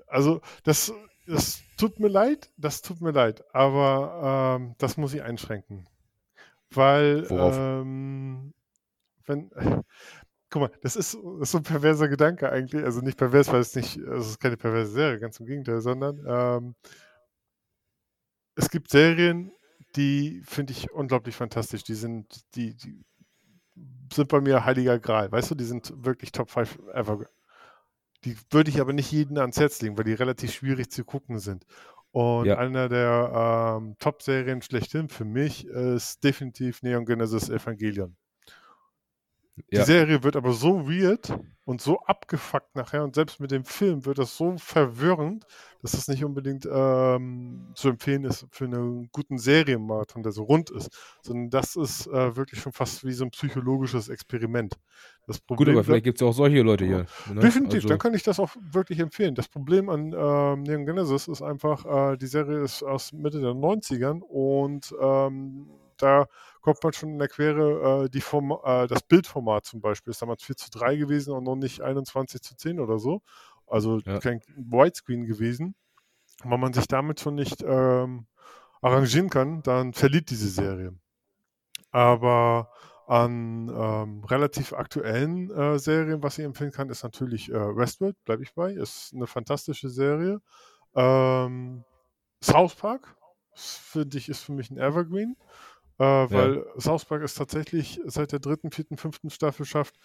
Also, das, das tut mir leid, das tut mir leid, aber ähm, das muss ich einschränken. Weil, ähm, wenn, guck mal, das ist, das ist so ein perverser Gedanke eigentlich. Also nicht pervers, weil es nicht, also es ist keine perverse Serie, ganz im Gegenteil, sondern ähm, es gibt Serien, die finde ich unglaublich fantastisch. Die sind, die, die sind bei mir heiliger Gral, weißt du, die sind wirklich Top 5 ever. Die würde ich aber nicht jedem ans Herz legen, weil die relativ schwierig zu gucken sind. Und Ja. einer der ähm, Top-Serien schlechthin für mich ist definitiv Neon Genesis Evangelion. Die Ja. Serie wird aber so weird und so abgefuckt nachher und selbst mit dem Film wird das so verwirrend, dass das nicht unbedingt ähm, zu empfehlen ist für einen guten Serienmarathon, der so rund ist, sondern das ist äh, wirklich schon fast wie so ein psychologisches Experiment. Das Gut, Problem aber vielleicht gibt es ja auch solche Leute hier. Ne? Definitiv, Also, dann kann ich das auch wirklich empfehlen. Das Problem an ähm, Neon Genesis ist einfach, äh, die Serie ist aus Mitte der 90ern und ähm, da kommt man schon in der Quere, äh, die Form, äh, das Bildformat zum Beispiel ist damals 4 zu 3 gewesen und noch nicht 21 zu 10 oder so. Also Ja. kein Widescreen gewesen. Und wenn man sich damit schon nicht ähm, arrangieren kann, dann verliert diese Serie. Aber an ähm, relativ aktuellen äh, Serien, was ich empfehlen kann, ist natürlich äh, Westworld, bleibe ich bei. Ist eine fantastische Serie. Ähm, South Park, finde ich, ist für mich ein Evergreen. Äh, weil South Park ist tatsächlich seit der dritten, vierten, fünften Staffel schafft,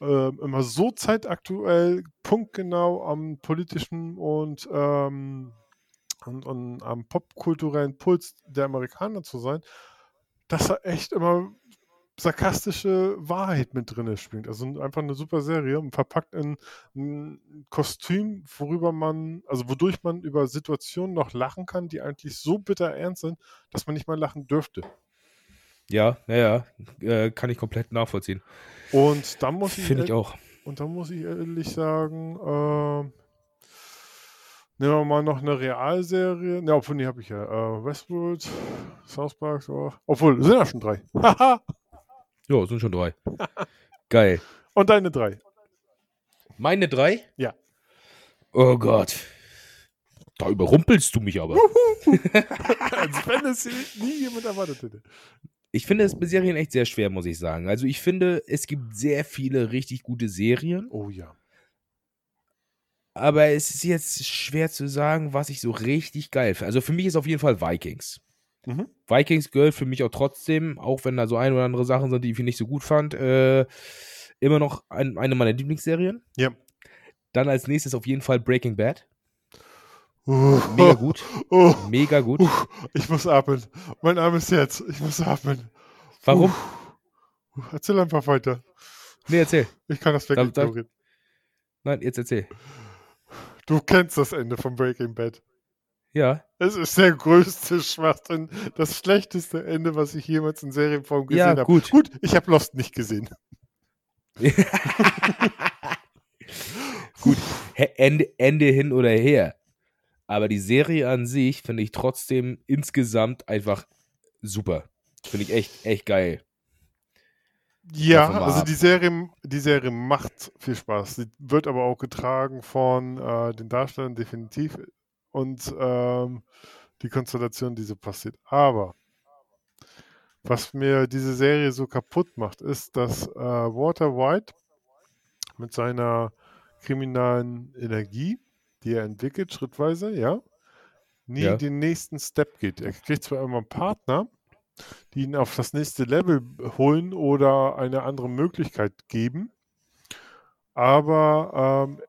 äh, immer so zeitaktuell, punktgenau am politischen und, ähm, und, und am popkulturellen Puls der Amerikaner zu sein, dass er echt immer sarkastische Wahrheit mit drin spielt. Also einfach eine super Serie und verpackt in ein Kostüm, worüber man, also wodurch man über Situationen noch lachen kann, die eigentlich so bitter ernst sind, dass man nicht mal lachen dürfte. Ja, naja, äh, kann ich komplett nachvollziehen. Und dann muss ich, Finde ich auch. und dann muss ich ehrlich sagen, ähm, nehmen wir mal noch eine Realserie. Ne, obwohl, die habe ich ja. Äh, Westworld, South Park, so. Obwohl, sind ja schon drei. Ja, sind schon drei. Geil. und deine drei. Meine drei? Ja. Oh Gott. Da überrumpelst du mich aber. Als wenn es nie jemand erwartet hätte. Ich finde es bei Serien echt sehr schwer, muss ich sagen. Also ich finde, es gibt sehr viele richtig gute Serien, Oh ja. aber es ist jetzt schwer zu sagen, was ich so richtig geil finde. Also für mich ist auf jeden Fall Vikings. Mhm. Vikings gehört für mich auch trotzdem, auch wenn da so ein oder andere Sachen sind, die ich nicht so gut fand, äh, immer noch ein, eine meiner Lieblingsserien. Ja. Dann als nächstes auf jeden Fall Breaking Bad. Mega gut. Mega gut. ich muss atmen. Mein armes Herz. Ich muss atmen. Warum? Erzähl einfach weiter. Nee, erzähl. Ich kann das Da- da- wegignorieren. Nein, jetzt erzähl. Du kennst das Ende von Breaking Bad. Ja. Es ist der größte Schwachsinn. Das schlechteste Ende, was ich jemals in Serienform gesehen Ja, habe. gut. Gut, ich habe Lost nicht gesehen. Gut, Ende, Ende hin oder her. Aber die Serie an sich finde ich trotzdem insgesamt einfach super. Finde ich echt, echt geil. Ja, also die Serie, die Serie macht viel Spaß. Sie wird aber auch getragen von äh, den Darstellern definitiv und ähm, die Konstellation, die so passiert. Aber was mir diese Serie so kaputt macht, ist, dass äh, Walter White mit seiner kriminalen Energie, die er entwickelt, schrittweise, ja, nie Ja. den nächsten Step geht. Er kriegt zwar immer einen Partner, die ihn auf das nächste Level holen oder eine andere Möglichkeit geben. Aber ähm,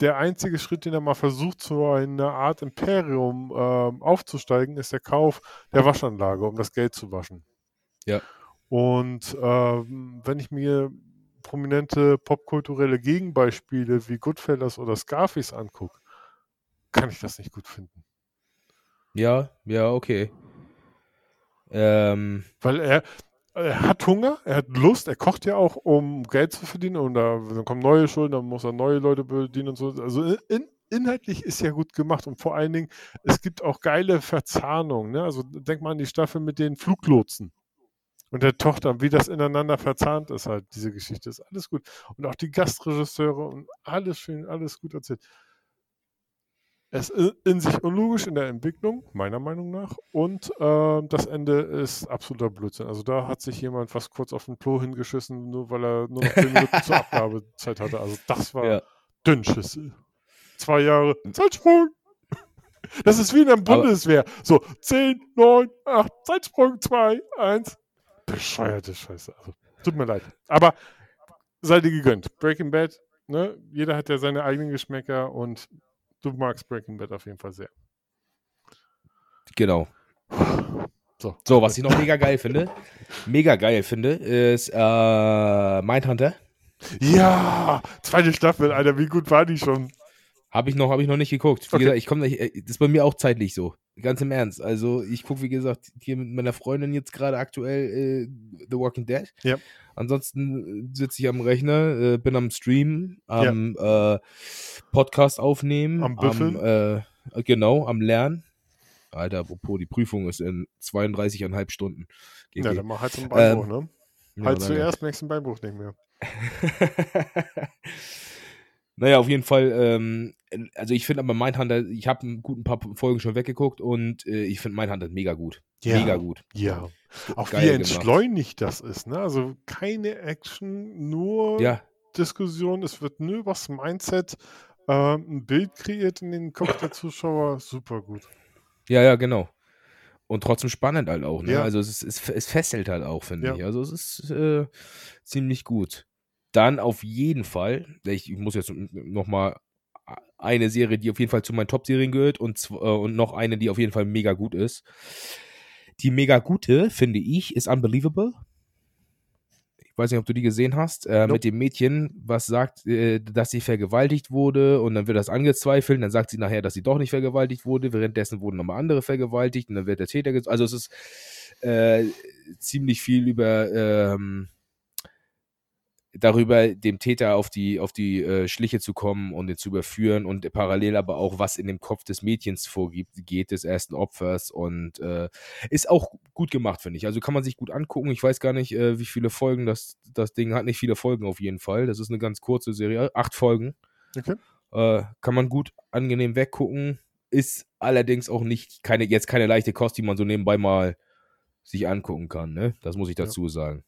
der einzige Schritt, den er mal versucht, zu einer Art Imperium ähm, aufzusteigen, ist der Kauf der Waschanlage, um das Geld zu waschen. Ja. Und ähm, wenn ich mir prominente popkulturelle Gegenbeispiele wie Goodfellas oder Scarface angucke, kann ich das nicht gut finden. Ja, ja, okay. Ähm, Weil er, er hat Hunger, er hat Lust, er kocht ja auch, um Geld zu verdienen und da, dann kommen neue Schulden, dann muss er neue Leute bedienen und so. Also in, inhaltlich ist ja gut gemacht und vor allen Dingen, es gibt auch geile Verzahnungen. Ne? Also denk mal an die Staffel mit den Fluglotsen und der Tochter, wie das ineinander verzahnt ist halt, diese Geschichte ist alles gut. Und auch die Gastregisseure und alles schön, alles gut erzählt. Es ist in sich unlogisch in der Entwicklung, meiner Meinung nach. Und äh, das Ende ist absoluter Blödsinn. Also da hat sich jemand fast kurz auf den Klo hingeschissen, nur weil er nur noch 10 Minuten zur Abgabezeit hatte. Also das war ja. Dünnschüssel. Zwei Jahre Zeitsprung. Das ist wie in der Bundeswehr. So, 10, 9, 8, Zeitsprung, 2, 1. Bescheuerte Scheiße. Also, tut mir leid. Aber sei dir gegönnt. Breaking Bad, ne? Jeder hat ja seine eigenen Geschmäcker und du magst Breaking Bad auf jeden Fall sehr. Genau. So. So, was ich noch mega geil finde, mega geil finde, ist äh, Mindhunter. Ja, zweite Staffel, Alter, wie gut war die schon? Habe ich noch, habe ich noch nicht geguckt. Wie Okay. gesagt, ich komme, das ist bei mir auch zeitlich so. Ganz im Ernst. Also ich gucke, wie gesagt, hier mit meiner Freundin jetzt gerade aktuell äh, The Walking Dead. Ja. Ansonsten sitze ich am Rechner, äh, bin am Stream, am äh, Podcast aufnehmen, Am Büffeln. äh, genau, am Lernen. Alter, apropos, die Prüfung ist in 32,5 Stunden. GG. Ja, dann mach halt so einen Beinbruch, ne? Ja, halt danke. zuerst, nächsten Beinbruch nicht mehr. naja, auf jeden Fall, ähm, also ich finde aber Mindhunter, ich habe ein guten paar Folgen schon weggeguckt und äh, ich finde Mindhunter mega gut. Ja. Mega gut. Ja. Auch Geil wie gemacht. entschleunigt das ist, ne? Also keine Action, nur Ja, Diskussion. Es wird nur übers Mindset ähm, ein Bild kreiert in den Kopf der Zuschauer. Super gut. ja, ja, genau. Und trotzdem spannend halt auch, ne? Ja. Also es, ist, es, es fesselt halt auch, finde Ja. ich. Also es ist äh, ziemlich gut. Dann auf jeden Fall, ich, ich muss jetzt nochmal eine Serie, die auf jeden Fall zu meinen Top-Serien gehört und, äh, und noch eine, die auf jeden Fall mega gut ist. Die mega gute, finde ich, ist Unbelievable. Ich weiß nicht, ob du die gesehen hast, äh, Nope. mit dem Mädchen, was sagt, äh, dass sie vergewaltigt wurde und dann wird das angezweifelt dann sagt sie nachher, dass sie doch nicht vergewaltigt wurde, währenddessen wurden nochmal andere vergewaltigt und dann wird der Täter Also es ist äh, ziemlich viel über ähm, darüber, dem Täter auf die, auf die äh, Schliche zu kommen und ihn zu überführen und parallel aber auch, was in dem Kopf des Mädchens vorgibt, geht des ersten Opfers und äh, ist auch gut gemacht, finde ich. Also kann man sich gut angucken. Ich weiß gar nicht, äh, wie viele Folgen das, das Ding hat. Nicht viele Folgen auf jeden Fall. Das ist eine ganz kurze Serie. Acht Folgen. Okay. Äh, kann man gut angenehm weggucken. Ist allerdings auch nicht keine, jetzt keine leichte Kost, die man so nebenbei mal sich angucken kann. Ne? Das muss ich Ja. dazu sagen.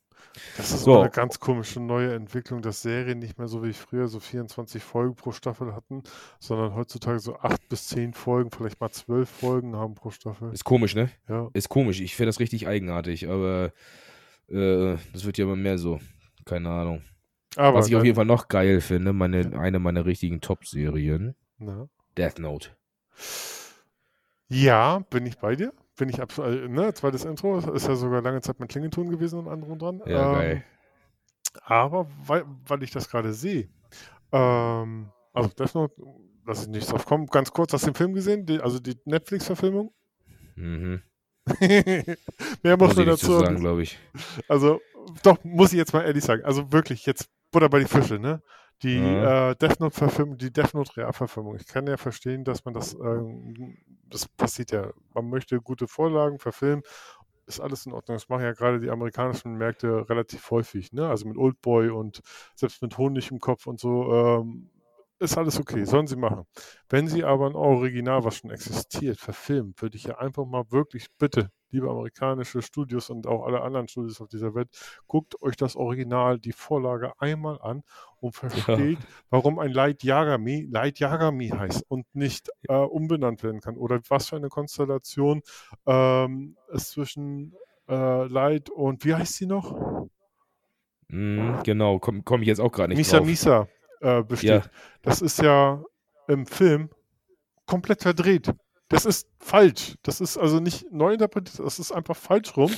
Das ist So. eine ganz komische neue Entwicklung, dass Serien nicht mehr so wie früher so 24 Folgen pro Staffel hatten, sondern heutzutage so 8 bis 10 Folgen, vielleicht mal 12 Folgen haben pro Staffel. Ist komisch, ne? Ja. Ist komisch. Ich finde das richtig eigenartig, aber äh, das wird ja immer mehr so. Keine Ahnung. Aber Was ich auf jeden Fall noch geil finde, meine, eine meiner richtigen Top-Serien? Death Note. Ja, bin ich bei dir. Bin ich absolut, ne, zweites Intro, ist ja sogar lange Zeit mit Klingelton gewesen und anderen dran. Ja, geil. Aber weil, weil ich das gerade sehe, ähm, also Death Note, lass ich nicht drauf kommen, ganz kurz, hast du den Film gesehen? Die, also die Netflix-Verfilmung? Mhm. Mehr muss man dazu zu sagen, sagen. glaube ich. Also, doch, muss ich jetzt mal ehrlich sagen. Also wirklich, jetzt Butter bei die Fische, ne? Die Ja. äh, Death Note-Verfilmung, die Death Note Realverfilmung. Ich kann ja verstehen, dass man das, ähm, das passiert ja. Man möchte gute Vorlagen verfilmen. Ist alles in Ordnung. Das machen ja gerade die amerikanischen Märkte relativ häufig, ne? Also mit Oldboy und selbst mit Honig im Kopf und so. Ähm, ist alles okay, sollen sie machen. Wenn sie aber ein Original, was schon existiert, verfilmen, würde ich ja einfach mal wirklich bitte, liebe amerikanische Studios und auch alle anderen Studios auf dieser Welt, guckt euch das Original, die Vorlage einmal an und versteht, warum ein Light Yagami Light Yagami heißt und nicht äh, umbenannt werden kann. Oder was für eine Konstellation ähm, es zwischen äh, Light und wie heißt sie noch? Mhm, genau, komme komm ich jetzt auch gerade nicht Misa drauf. Misa äh, besteht. Ja. Das ist ja im Film komplett verdreht. Das ist falsch. Das ist also nicht neu interpretiert, das ist einfach falsch rum.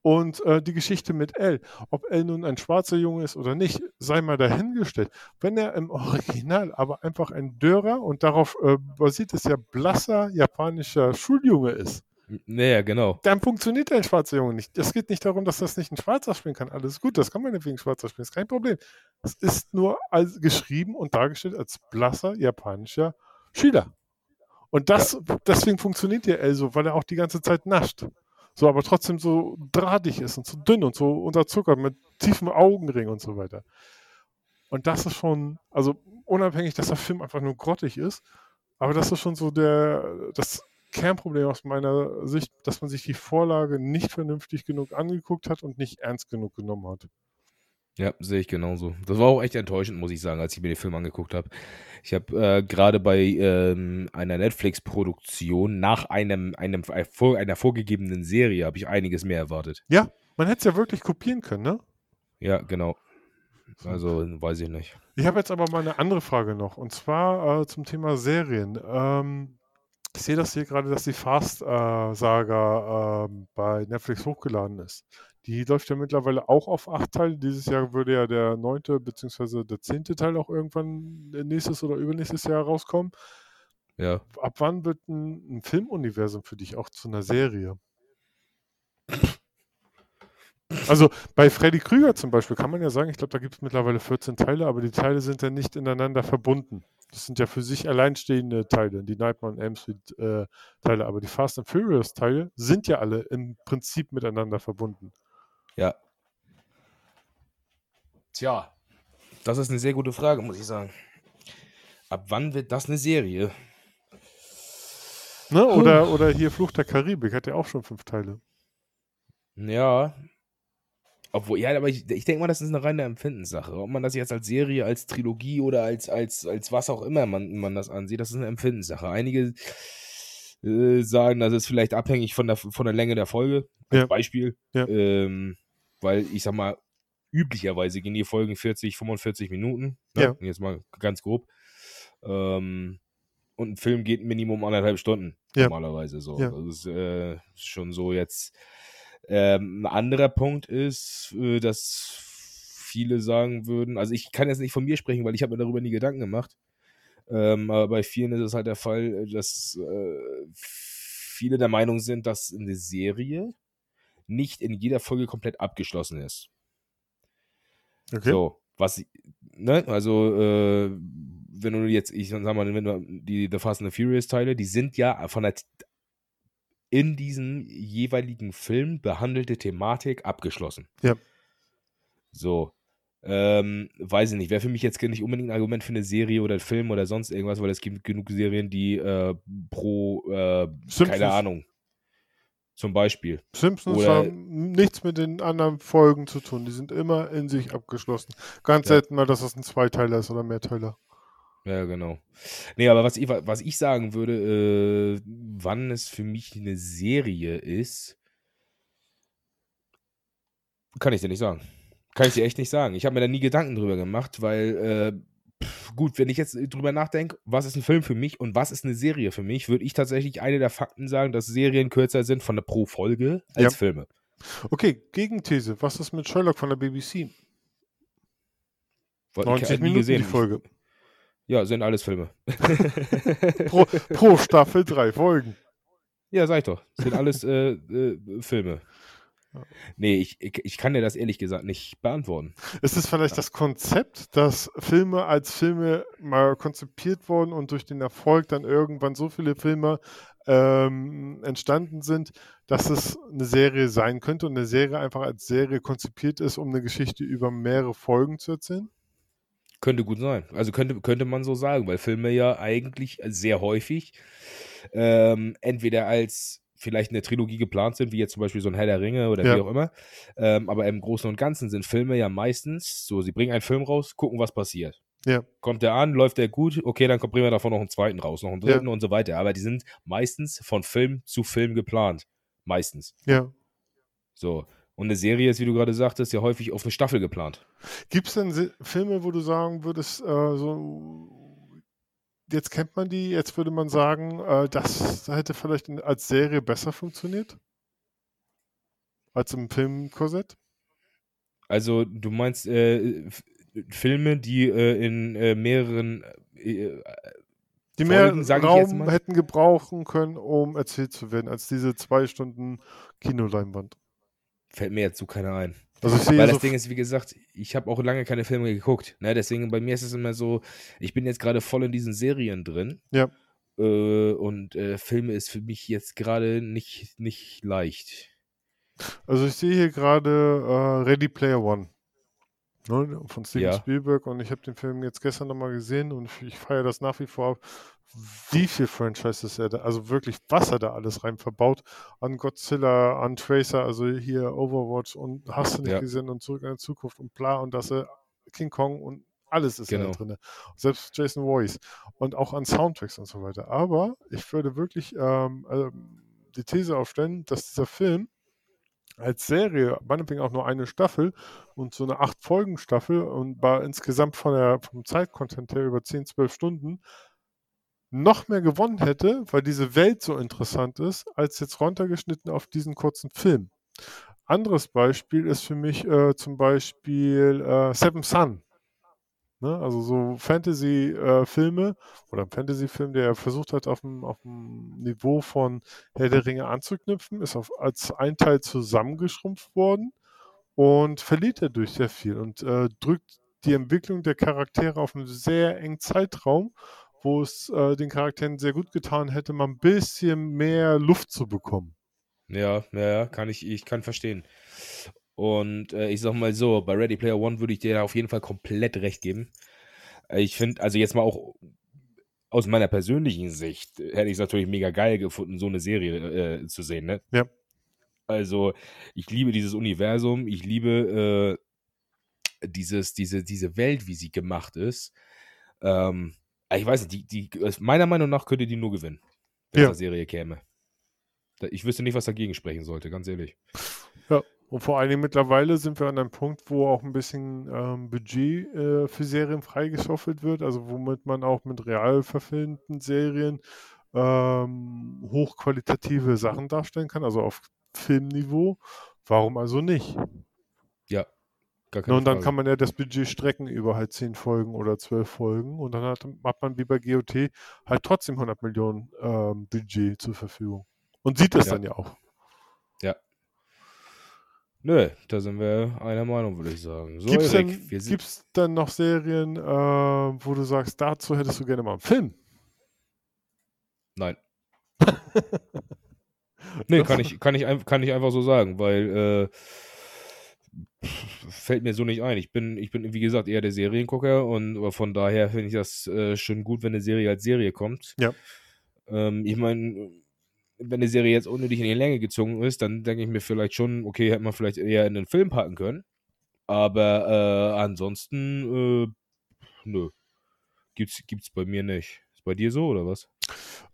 Und äh, die Geschichte mit L, ob L nun ein schwarzer Junge ist oder nicht, sei mal dahingestellt. Wenn er im Original aber einfach ein Dörrer und darauf äh, basiert es ja blasser japanischer Schuljunge ist, Naja, genau. dann funktioniert der schwarze Junge nicht. Es geht nicht darum, dass das nicht ein Schwarzer spielen kann. Alles gut, das kann man wegen Schwarzer spielen, ist kein Problem. Es ist nur als, geschrieben und dargestellt als blasser japanischer Schüler. Und das, deswegen funktioniert der L so, weil er auch die ganze Zeit nascht. So, aber trotzdem so drahtig ist und so dünn und so unterzuckert mit tiefen Augenring und so weiter. Und das ist schon, also unabhängig, dass der Film einfach nur grottig ist, aber das ist schon so der, das Kernproblem aus meiner Sicht, dass man sich die Vorlage nicht vernünftig genug angeguckt hat und nicht ernst genug genommen hat. Ja, sehe ich genauso. Das war auch echt enttäuschend, muss ich sagen, als ich mir den Film angeguckt habe. Ich habe äh, gerade bei ähm, einer Netflix-Produktion nach einem, einem, äh, einer vorgegebenen Serie habe ich einiges mehr erwartet. Ja, man hätte es ja wirklich kopieren können, ne? Ja, genau. Also, weiß ich nicht. Ich habe jetzt aber mal eine andere Frage noch, und zwar äh, zum Thema Serien. Ähm, ich sehe das hier gerade, dass die Fast-Saga ähm, bei Netflix hochgeladen ist. Die läuft ja mittlerweile auch auf acht Teile. Dieses Jahr würde ja der neunte bzw. der zehnte Teil auch irgendwann nächstes oder übernächstes Jahr rauskommen. Ja. Ab wann wird ein, ein Filmuniversum für dich auch zu einer Serie? Also bei Freddy Krüger zum Beispiel kann man ja sagen, ich glaube, da gibt es mittlerweile 14 Teile, aber die Teile sind ja nicht ineinander verbunden. Das sind ja für sich alleinstehende Teile, die Nightmare Elm Street äh, Teile, aber die Fast and Furious Teile sind ja alle im Prinzip miteinander verbunden. Ja. Tja, das ist eine sehr gute Frage, muss ich sagen. Ab wann wird das eine Serie? Ne? Oder, oder hier Fluch der Karibik hat ja auch schon fünf Teile. Ja. Obwohl, ja, aber ich, ich denke mal, das ist eine reine Empfindenssache. Ob man das jetzt als Serie, als Trilogie oder als, als, als was auch immer man, man das ansieht, das ist eine Empfindenssache. Einige äh, sagen, das ist vielleicht abhängig von der, von der Länge der Folge. Als Ja. Beispiel. Ja. Ähm, weil ich sag mal, üblicherweise gehen die Folgen 40, 45 Minuten. Ne? Ja. Jetzt mal ganz grob. Ähm, und ein Film geht Minimum anderthalb Stunden Ja. normalerweise so. Ja. Das ist äh, schon so jetzt. Ähm, ein anderer Punkt ist, äh, dass viele sagen würden, also ich kann jetzt nicht von mir sprechen, weil ich habe mir darüber nie Gedanken gemacht. Ähm, aber bei vielen ist es halt der Fall, dass äh, viele der Meinung sind, dass eine Serie nicht in jeder Folge komplett abgeschlossen ist. Okay. So, was, ne, also, äh, wenn du jetzt, ich sag mal, wenn du die The Fast and the Furious Teile, die sind ja von der in diesem jeweiligen Film behandelte Thematik abgeschlossen. Ja. So. Ähm, weiß ich nicht, wäre für mich jetzt nicht unbedingt ein Argument für eine Serie oder einen Film oder sonst irgendwas, weil es gibt genug Serien, die äh, pro, äh, keine Ahnung, zum Beispiel. Simpsons Oder- haben nichts mit den anderen Folgen zu tun. Die sind immer in sich abgeschlossen. Ganz Ja. selten mal, dass das ein Zweiteiler ist oder Mehrteiler. Ja, genau. Nee, aber was ich, was ich sagen würde, äh, wann es für mich eine Serie ist, kann ich dir nicht sagen. Kann ich dir echt nicht sagen. Ich habe mir da nie Gedanken drüber gemacht, weil, äh, pff, gut, wenn ich jetzt drüber nachdenke, was ist ein Film für mich und was ist eine Serie für mich, würde ich tatsächlich eine der Fakten sagen, dass Serien kürzer sind von der pro Folge als Ja. Filme. Okay, Gegenthese. Was ist mit Sherlock von der BBC? Ich 90 hab nie Minuten gesehen. die Folge. Ja, sind alles Filme. Pro, pro Staffel drei Folgen. Ja, sag ich doch. Sind alles äh, äh, Filme. Ja. Nee, ich, ich, ich kann dir das ehrlich gesagt nicht beantworten. Ist es vielleicht das Konzept, dass Filme als Filme mal konzipiert wurden und durch den Erfolg dann irgendwann so viele Filme ähm, entstanden sind, dass es eine Serie sein könnte und eine Serie einfach als Serie konzipiert ist, um eine Geschichte über mehrere Folgen zu erzählen? Könnte gut sein. Also könnte, könnte man so sagen, weil Filme ja eigentlich sehr häufig ähm, entweder als vielleicht eine Trilogie geplant sind, wie jetzt zum Beispiel so ein Herr der Ringe oder Ja. wie auch immer. Ähm, aber im Großen und Ganzen sind Filme ja meistens so, sie bringen einen Film raus, gucken, was passiert. Ja. Kommt der an, läuft der gut, okay, dann bringen wir davon noch einen zweiten raus, noch einen Ja. dritten und so weiter. Aber die sind meistens von Film zu Film geplant. Meistens. Ja. So. Und eine Serie ist, wie du gerade sagtest, ja häufig auf eine Staffel geplant. Gibt es denn Filme, wo du sagen würdest, äh, so jetzt kennt man die, jetzt würde man sagen, äh, das hätte vielleicht als Serie besser funktioniert? Als im Filmkorsett? Also du meinst äh, Filme, die äh, in äh, mehreren äh, die mehr Raum hätten gebrauchen können, um erzählt zu werden, als diese zwei Stunden Kinoleinwand. Fällt mir jetzt so keiner ein. Also ich sehe Weil das Ding ist, wie gesagt, ich habe auch lange keine Filme geguckt. Ne? Deswegen bei mir ist es immer so, ich bin jetzt gerade voll in diesen Serien drin. Ja. Äh, und äh, Filme ist für mich jetzt gerade nicht, nicht leicht. Also ich sehe hier gerade äh, Ready Player One ne, von Steven ja. Spielberg und ich habe den Film jetzt gestern nochmal gesehen und ich feiere das nach wie vor, wie viel Franchises er da, also wirklich, was er da alles rein verbaut an Godzilla, an Tracer, also hier Overwatch und hast du nicht ja. gesehen und zurück in die Zukunft und bla und das King Kong und alles ist genau. da drin. Selbst Jason Voice und auch an Soundtracks und so weiter. Aber ich würde wirklich ähm, äh, die These aufstellen, dass dieser Film als Serie, meinetwegen auch nur eine Staffel und so eine acht Folgen Staffel und war insgesamt von der, vom Zeitcontent her über 10, 12 Stunden noch mehr gewonnen hätte, weil diese Welt so interessant ist, als jetzt runtergeschnitten auf diesen kurzen Film. Anderes Beispiel ist für mich äh, zum Beispiel äh, Seven Sun. Ne? Also so Fantasy-Filme äh, oder ein Fantasy-Film, der versucht hat, auf dem, auf dem Niveau von Herr der Ringe anzuknüpfen, ist auf, als ein Teil zusammengeschrumpft worden und verliert dadurch sehr viel und äh, drückt die Entwicklung der Charaktere auf einen sehr engen Zeitraum, wo es äh, den Charakteren sehr gut getan hätte, mal ein bisschen mehr Luft zu bekommen. Ja, ja, kann ich, ich kann verstehen. Und äh, ich sag mal so, bei Ready Player One würde ich dir auf jeden Fall komplett recht geben. Äh, ich finde, also jetzt mal auch aus meiner persönlichen Sicht, hätte ich es natürlich mega geil gefunden, so eine Serie äh, zu sehen, ne? Ja. Also, ich liebe dieses Universum, ich liebe äh, dieses, diese, diese Welt, wie sie gemacht ist. Ähm, ich weiß nicht, die, die, meiner Meinung nach könnte die nur gewinnen, wenn ja. Serie käme. Ich wüsste nicht, was dagegen sprechen sollte, ganz ehrlich. Ja, und vor allen Dingen mittlerweile sind wir an einem Punkt, wo auch ein bisschen ähm, Budget äh, für Serien freigeschaufelt wird, also womit man auch mit real verfilmten Serien ähm, hochqualitative Sachen darstellen kann, also auf Filmniveau. Warum also nicht? Ja, gar keine Und dann Frage. kann man ja das Budget strecken über halt zehn Folgen oder zwölf Folgen und dann hat, hat man wie bei GOT halt trotzdem 100 Millionen ähm, Budget zur Verfügung. Und sieht es ja. dann ja auch. Ja, Nö, da sind wir einer Meinung, würde ich sagen. So, Gibt es denn, denn noch Serien, äh, wo du sagst, dazu hättest du gerne mal einen Film? Nein. nee, kann ich, kann, ich, kann ich einfach so sagen, weil äh, fällt mir so nicht ein. Ich bin, ich bin, wie gesagt, eher der Seriengucker und von daher finde ich das äh, schon gut, wenn eine Serie als Serie kommt. Ja. Ähm, ich meine, wenn eine Serie jetzt unnötig in die Länge gezogen ist, dann denke ich mir vielleicht schon, okay, hätte man vielleicht eher in den Film packen können. Aber äh, ansonsten, äh, nö. Gibt's, gibt's bei mir nicht. Ist bei dir so oder was?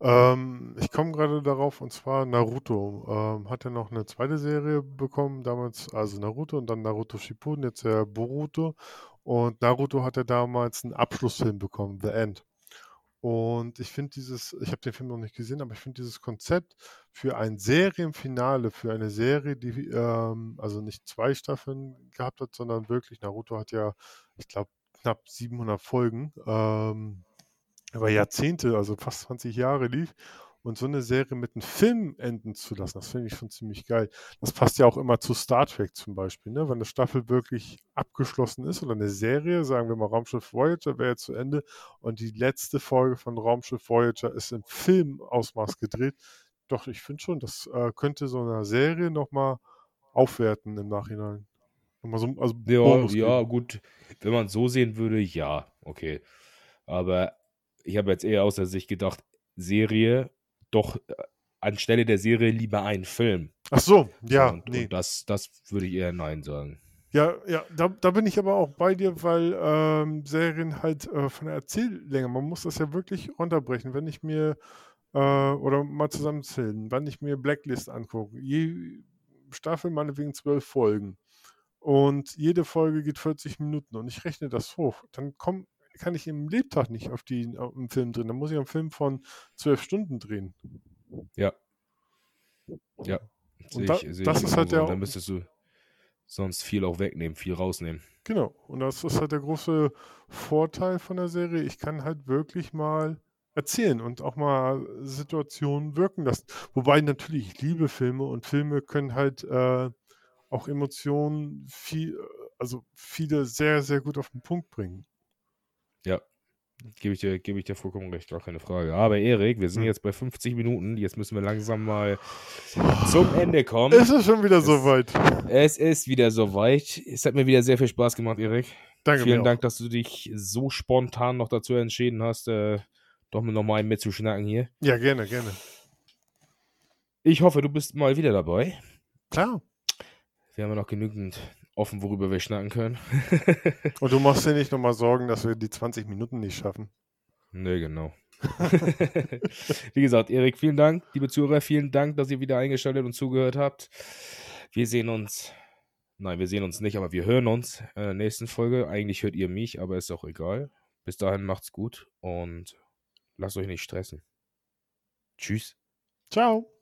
Ähm, ich komme gerade darauf und zwar Naruto. Ähm, hat ja noch eine zweite Serie bekommen, damals, also Naruto und dann Naruto Shippuden, jetzt der Boruto. Und Naruto hat ja damals einen Abschlussfilm bekommen, The End. Und ich finde dieses, ich habe den Film noch nicht gesehen, aber ich finde dieses Konzept für ein Serienfinale, für eine Serie, die ähm, also nicht zwei Staffeln gehabt hat, sondern wirklich, Naruto hat ja, ich glaube, knapp 700 Folgen, ähm, über Jahrzehnte, also fast 20 Jahre lief und so eine Serie mit einem Film enden zu lassen, das finde ich schon ziemlich geil. Das passt ja auch immer zu Star Trek zum Beispiel, ne? wenn eine Staffel wirklich abgeschlossen ist oder eine Serie, sagen wir mal Raumschiff Voyager wäre zu Ende und die letzte Folge von Raumschiff Voyager ist im Filmausmaß gedreht. Doch, ich finde schon, das äh, könnte so eine Serie nochmal aufwerten im Nachhinein. So, also ja, ja, gut. Wenn man es so sehen würde, ja, okay. Aber ich habe jetzt eher aus der Sicht gedacht, Serie doch äh, anstelle der Serie lieber einen Film. Ach so, ja. Und, nee. Und das, das würde ich eher Nein sagen. Ja, ja, da, da bin ich aber auch bei dir, weil ähm, Serien halt äh, von der Erzähllänge, man muss das ja wirklich runterbrechen. Wenn ich mir, äh, oder mal zusammenzählen, wenn ich mir Blacklist angucke, je Staffel meinetwegen zwölf Folgen und jede Folge geht 40 Minuten und ich rechne das hoch, dann kommen kann ich im Lebtag nicht auf die auf einen Film drehen. Da muss ich einen Film von zwölf Stunden drehen. Ja. Ja. Und da, ich, das ist halt der, Dann müsstest du sonst viel auch wegnehmen, viel rausnehmen. genau. Und das ist halt der große Vorteil von der Serie. Ich kann halt wirklich mal erzählen und auch mal Situationen wirken lassen. Wobei natürlich, ich liebe Filme und Filme können halt äh, auch Emotionen viel, also viele sehr, sehr gut auf den Punkt bringen. Ja. Gebe ich, dir, gebe ich dir vollkommen recht, gar keine Frage. Aber Erik, wir sind Hm. jetzt bei 50 Minuten. Jetzt müssen wir langsam mal zum Ende kommen. Es ist schon wieder Es- soweit. Es ist wieder soweit. Es hat mir wieder sehr viel Spaß gemacht, Erik. Danke Vielen Dank, dass du dich so spontan noch dazu entschieden hast, äh, doch mit noch mal einen mitzuschnacken hier. Auch. Ja, gerne, gerne. Ich hoffe, du bist mal wieder dabei. Klar. Wir haben ja noch genügend offen, worüber wir schnacken können. Und du machst dir nicht nochmal Sorgen, dass wir die 20 Minuten nicht schaffen. Nö, genau. Wie gesagt, Erik, vielen Dank. Liebe Zuhörer, vielen Dank, dass ihr wieder eingeschaltet und zugehört habt. Wir sehen uns. Nein, wir sehen uns nicht, aber wir hören uns in der nächsten Folge. Eigentlich hört ihr mich, aber ist auch egal. Bis dahin macht's gut und lasst euch nicht stressen. Tschüss. Ciao.